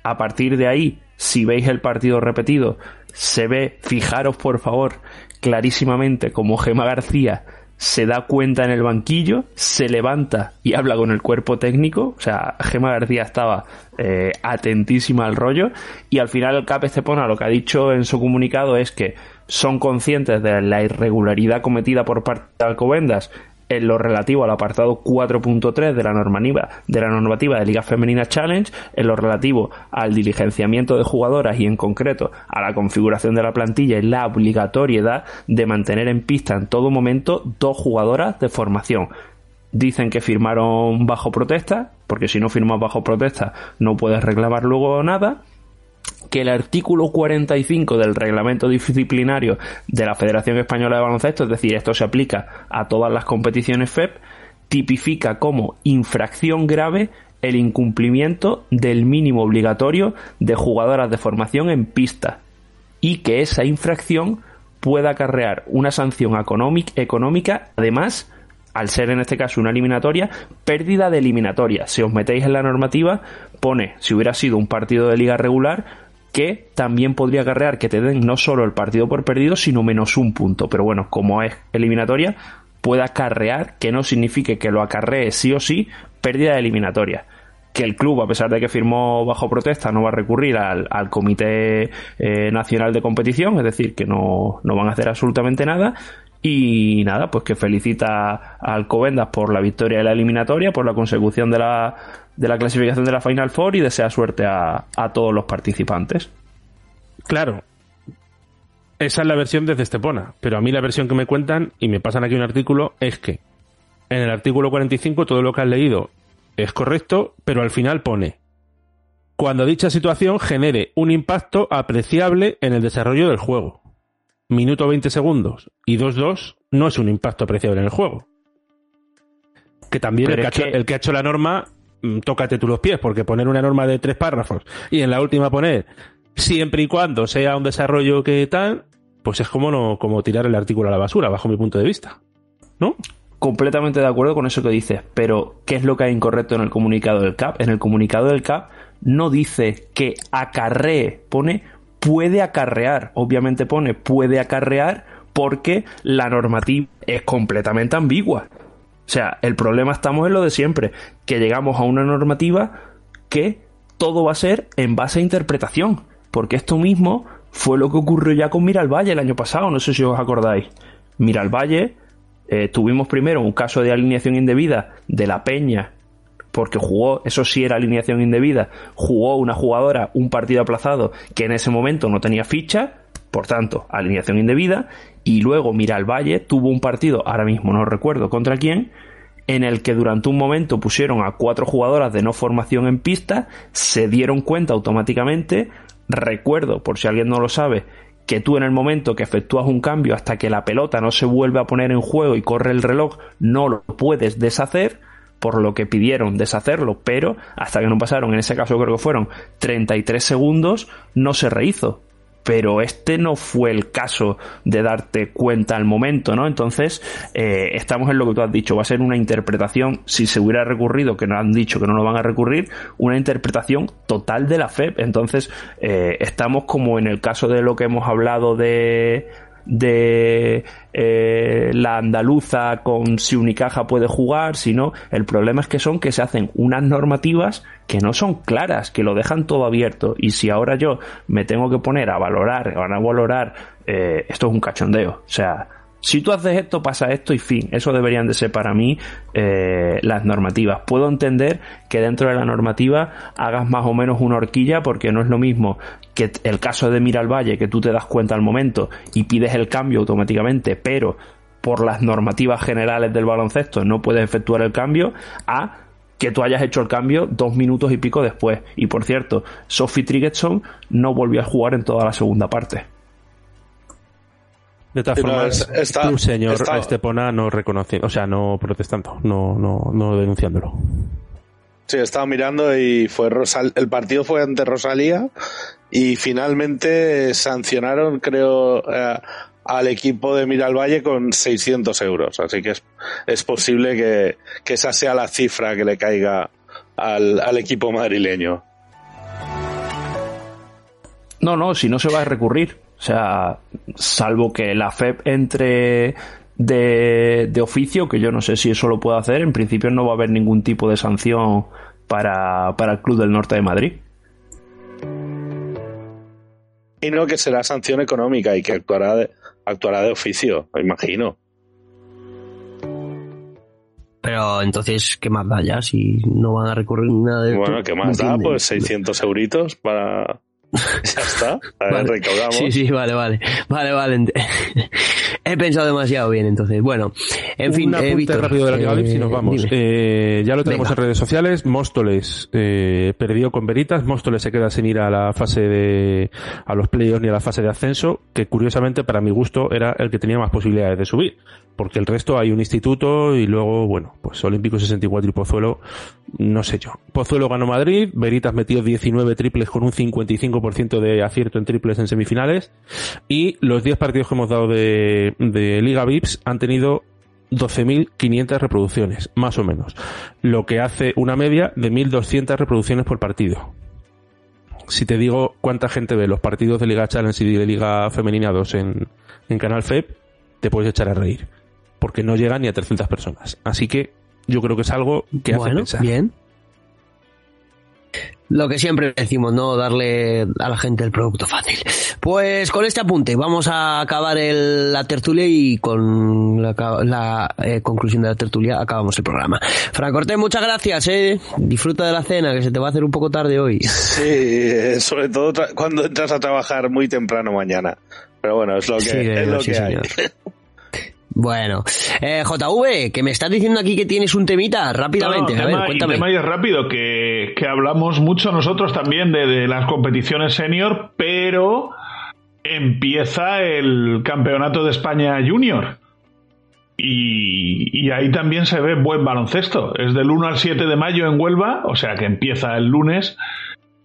a partir de ahí, si veis el partido repetido, se ve, fijaros por favor, clarísimamente como Gema García se da cuenta en el banquillo, se levanta y habla con el cuerpo técnico. O sea, Gema García estaba eh, atentísima al rollo. Y al final el CAP Estepona lo que ha dicho en su comunicado es que son conscientes de la irregularidad cometida por parte de Alcobendas en lo relativo al apartado 4.3 de la normativa de la normativa de Liga Femenina Challenge, en lo relativo al diligenciamiento de jugadoras y en concreto a la configuración de la plantilla y la obligatoriedad de mantener en pista en todo momento dos jugadoras de formación. Dicen que firmaron bajo protesta, porque si no firmas bajo protesta no puedes reclamar luego nada que el artículo 45 del reglamento disciplinario de la Federación Española de Baloncesto, es decir, esto se aplica a todas las competiciones FEP, tipifica como infracción grave el incumplimiento del mínimo obligatorio de jugadoras de formación en pista y que esa infracción pueda acarrear una sanción económic- económica, además al ser en este caso una eliminatoria, pérdida de eliminatoria. Si os metéis en la normativa, pone, si hubiera sido un partido de liga regular, que también podría acarrear que te den no solo el partido por perdido, sino menos un punto. Pero bueno, como es eliminatoria, puede acarrear, que no signifique que lo acarree sí o sí, pérdida de eliminatoria. Que el club, a pesar de que firmó bajo protesta, no va a recurrir al, al Comité eh, Nacional de Competición, es decir, que no, no van a hacer absolutamente nada. Y nada, pues que felicita a Alcobendas por la victoria de la eliminatoria, por la consecución de la, de la clasificación de la Final Four y desea suerte a, a todos los participantes. Claro. Esa es la versión desde Estepona. Pero a mí la versión que me cuentan, y me pasan aquí un artículo, es que en el artículo 45 todo lo que has leído es correcto, pero al final pone cuando dicha situación genere un impacto apreciable en el desarrollo del juego. Minuto 20 segundos y 2-2 no es un impacto apreciable en el juego. Que también el que, ha hecho, que- el que ha hecho la norma, tócate tú los pies, porque poner una norma de tres párrafos y en la última poner siempre y cuando sea un desarrollo que tal, pues es como no, como tirar el artículo a la basura, bajo mi punto de vista. ¿No? Completamente de acuerdo con eso que dices, pero ¿qué es lo que hay incorrecto en el comunicado del CAP? En el comunicado del CAP no dice que acarree, pone puede acarrear, obviamente pone puede acarrear porque la normativa es completamente ambigua. O sea, el problema estamos en lo de siempre, que llegamos a una normativa que todo va a ser en base a interpretación, porque esto mismo fue lo que ocurrió ya con Miralvalle el año pasado, no sé si os acordáis. Miralvalle eh, tuvimos primero un caso de alineación indebida de la Peña, porque jugó, eso sí era alineación indebida, jugó una jugadora un partido aplazado que en ese momento no tenía ficha, por tanto, alineación indebida, y luego Miralvalle tuvo un partido, ahora mismo no recuerdo contra quién, en el que durante un momento pusieron a cuatro jugadoras de no formación en pista, se dieron cuenta automáticamente, recuerdo, por si alguien no lo sabe, que tú en el momento que efectúas un cambio hasta que la pelota no se vuelve a poner en juego y corre el reloj, no lo puedes deshacer, por lo que pidieron deshacerlo, pero hasta que no pasaron, en ese caso creo que fueron 33 segundos, no se rehizo pero este no fue el caso de darte cuenta al momento, ¿no? Entonces, eh, estamos en lo que tú has dicho, va a ser una interpretación, si se hubiera recurrido, que nos han dicho que no lo van a recurrir, una interpretación total de la FEP. Entonces, eh, estamos como en el caso de lo que hemos hablado de de eh, la andaluza con si Unicaja puede jugar, sino el problema es que son que se hacen unas normativas que no son claras, que lo dejan todo abierto. Y si ahora yo me tengo que poner a valorar, van a valorar, eh, esto es un cachondeo, o sea, si tú haces esto, pasa esto y fin. Eso deberían de ser para mí eh, las normativas. Puedo entender que dentro de la normativa hagas más o menos una horquilla porque no es lo mismo que el caso de Mira al Valle, que tú te das cuenta al momento y pides el cambio automáticamente, pero por las normativas generales del baloncesto no puedes efectuar el cambio, a que tú hayas hecho el cambio dos minutos y pico después. Y por cierto, Sophie Trigetson no volvió a jugar en toda la segunda parte. De todas formas, el señor Estepona no reconociendo, o sea, no protestando, no, no, no denunciándolo. Sí, estaba mirando y fue Rosal el partido fue ante Rosalía y finalmente sancionaron, creo, eh, al equipo de Miralvalle con 600 euros. Así que es, es posible que, que, esa sea la cifra que le caiga al, al equipo madrileño. No, no, si no se va a recurrir. O sea, salvo que la FEP entre de, de, oficio, que yo no sé si eso lo puede hacer, en principio no va a haber ningún tipo de sanción para, para el Club del Norte de Madrid. Y no que será sanción económica y que actuará de, actuará de oficio, me imagino. Pero entonces, ¿qué más da ya si no van a recurrir nada de Bueno, ¿qué más da? Pues 600 euritos para, ya está. A ver, recaudamos. Sí, sí, vale, vale. Vale, vale. He pensado demasiado bien, entonces. Bueno, en fin, eh, Víctor, rápido de la Liga y nos vamos. Eh, ya lo tenemos en redes sociales. Móstoles eh, perdió con Veritas. Móstoles se queda sin ir a la fase de, a los playoffs ni a la fase de ascenso, que curiosamente para mi gusto era el que tenía más posibilidades de subir porque el resto hay un instituto y luego, bueno, pues Olímpico 64 y Pozuelo, no sé yo. Pozuelo ganó Madrid, Veritas metió 19 triples con un 55% de acierto en triples en semifinales y los 10 partidos que hemos dado de, de Liga VIPS han tenido 12.500 reproducciones, más o menos, lo que hace una media de 1.200 reproducciones por partido. Si te digo cuánta gente ve los partidos de Liga Challenge y de Liga Femenina 2 en, en Canal FEP, te puedes echar a reír porque no llega ni a 300 personas. Así que yo creo que es algo que hace pensar. Bien. Lo que siempre decimos, no darle a la gente el producto fácil. Pues con este apunte vamos a acabar la tertulia y con la, eh, conclusión de la tertulia acabamos el programa. Fran Cortés, muchas gracias, eh. Disfruta de la cena, que se te va a hacer un poco tarde hoy. Sí, eh, sobre todo cuando entras a trabajar muy temprano mañana. Pero bueno, es lo que, es lo que hay. Bueno, eh, JV, que me estás diciendo aquí que tienes un temita rápidamente. a ver, cuéntame. El tema es rápido, que, que, hablamos mucho nosotros también de, de las competiciones senior, pero empieza el Campeonato de España Junior. Y, y, ahí también se ve buen baloncesto. Es del 1 al 7 de mayo en Huelva, o sea que empieza el lunes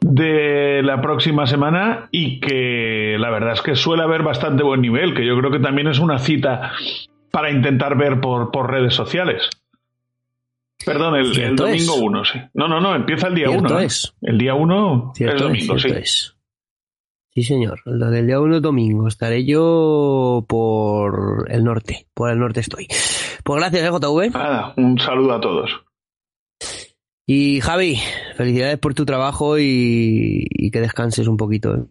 de la próxima semana y que la verdad es que suele haber bastante buen nivel, que yo creo que también es una cita para intentar ver por, por redes sociales. Perdón, el, domingo 1, sí. No, no, no, empieza el día 1. ¿eh? El día 1 es domingo, sí. Sí, señor. Lo del día 1 domingo. Estaré yo por el norte. Por el norte estoy. Pues gracias, ¿eh, JV. Nada, un saludo a todos. Y Javi, felicidades por tu trabajo y, y que descanses un poquito. ¿eh?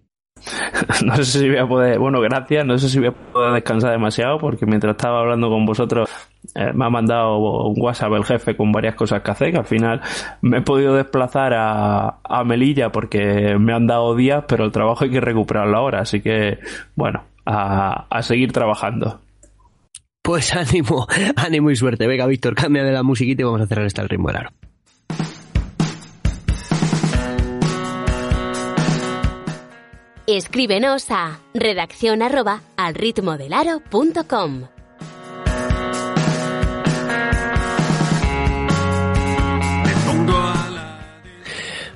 no sé si voy a poder, bueno, gracias, no sé si voy a poder descansar demasiado porque mientras estaba hablando con vosotros eh, me ha mandado un WhatsApp el jefe con varias cosas que hacer, que al final me he podido desplazar a, a Melilla porque me han dado días, pero el trabajo hay que recuperarlo ahora, así que bueno, a, a seguir trabajando. Pues ánimo, ánimo y suerte. Venga, Víctor, cambia de la musiquita y vamos a cerrar este ritmo del aro. Escríbenos a redacción arroba al ritmo del aro.com.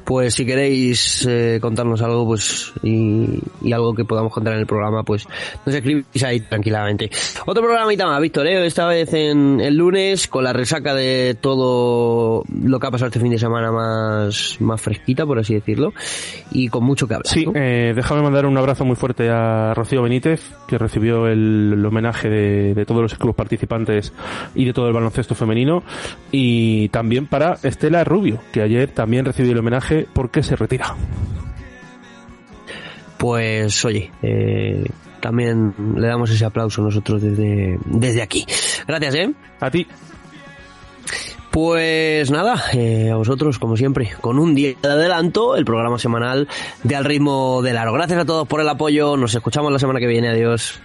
pues si queréis eh, contarnos algo, pues y, y, algo que podamos contar en el programa, pues nos escribís ahí tranquilamente. Otro programita más, Víctor, ¿eh? esta vez en el lunes, con la resaca de todo lo que ha pasado este fin de semana más, más fresquita, por así decirlo, y con mucho que hablar. Sí, ¿no? eh, déjame mandar un abrazo muy fuerte a Rocío Benítez, que recibió el, el homenaje de, de todos los clubes participantes y de todo el baloncesto femenino, y también para Estela Rubio, que ayer también recibió el homenaje porque se retira. Pues oye, eh, también le damos ese aplauso nosotros desde, desde aquí. Gracias, ¿eh? A ti. Pues nada, eh, a vosotros, como siempre, con un día de adelanto, el programa semanal de Al ritmo del aro. Gracias a todos por el apoyo, nos escuchamos la semana que viene, adiós.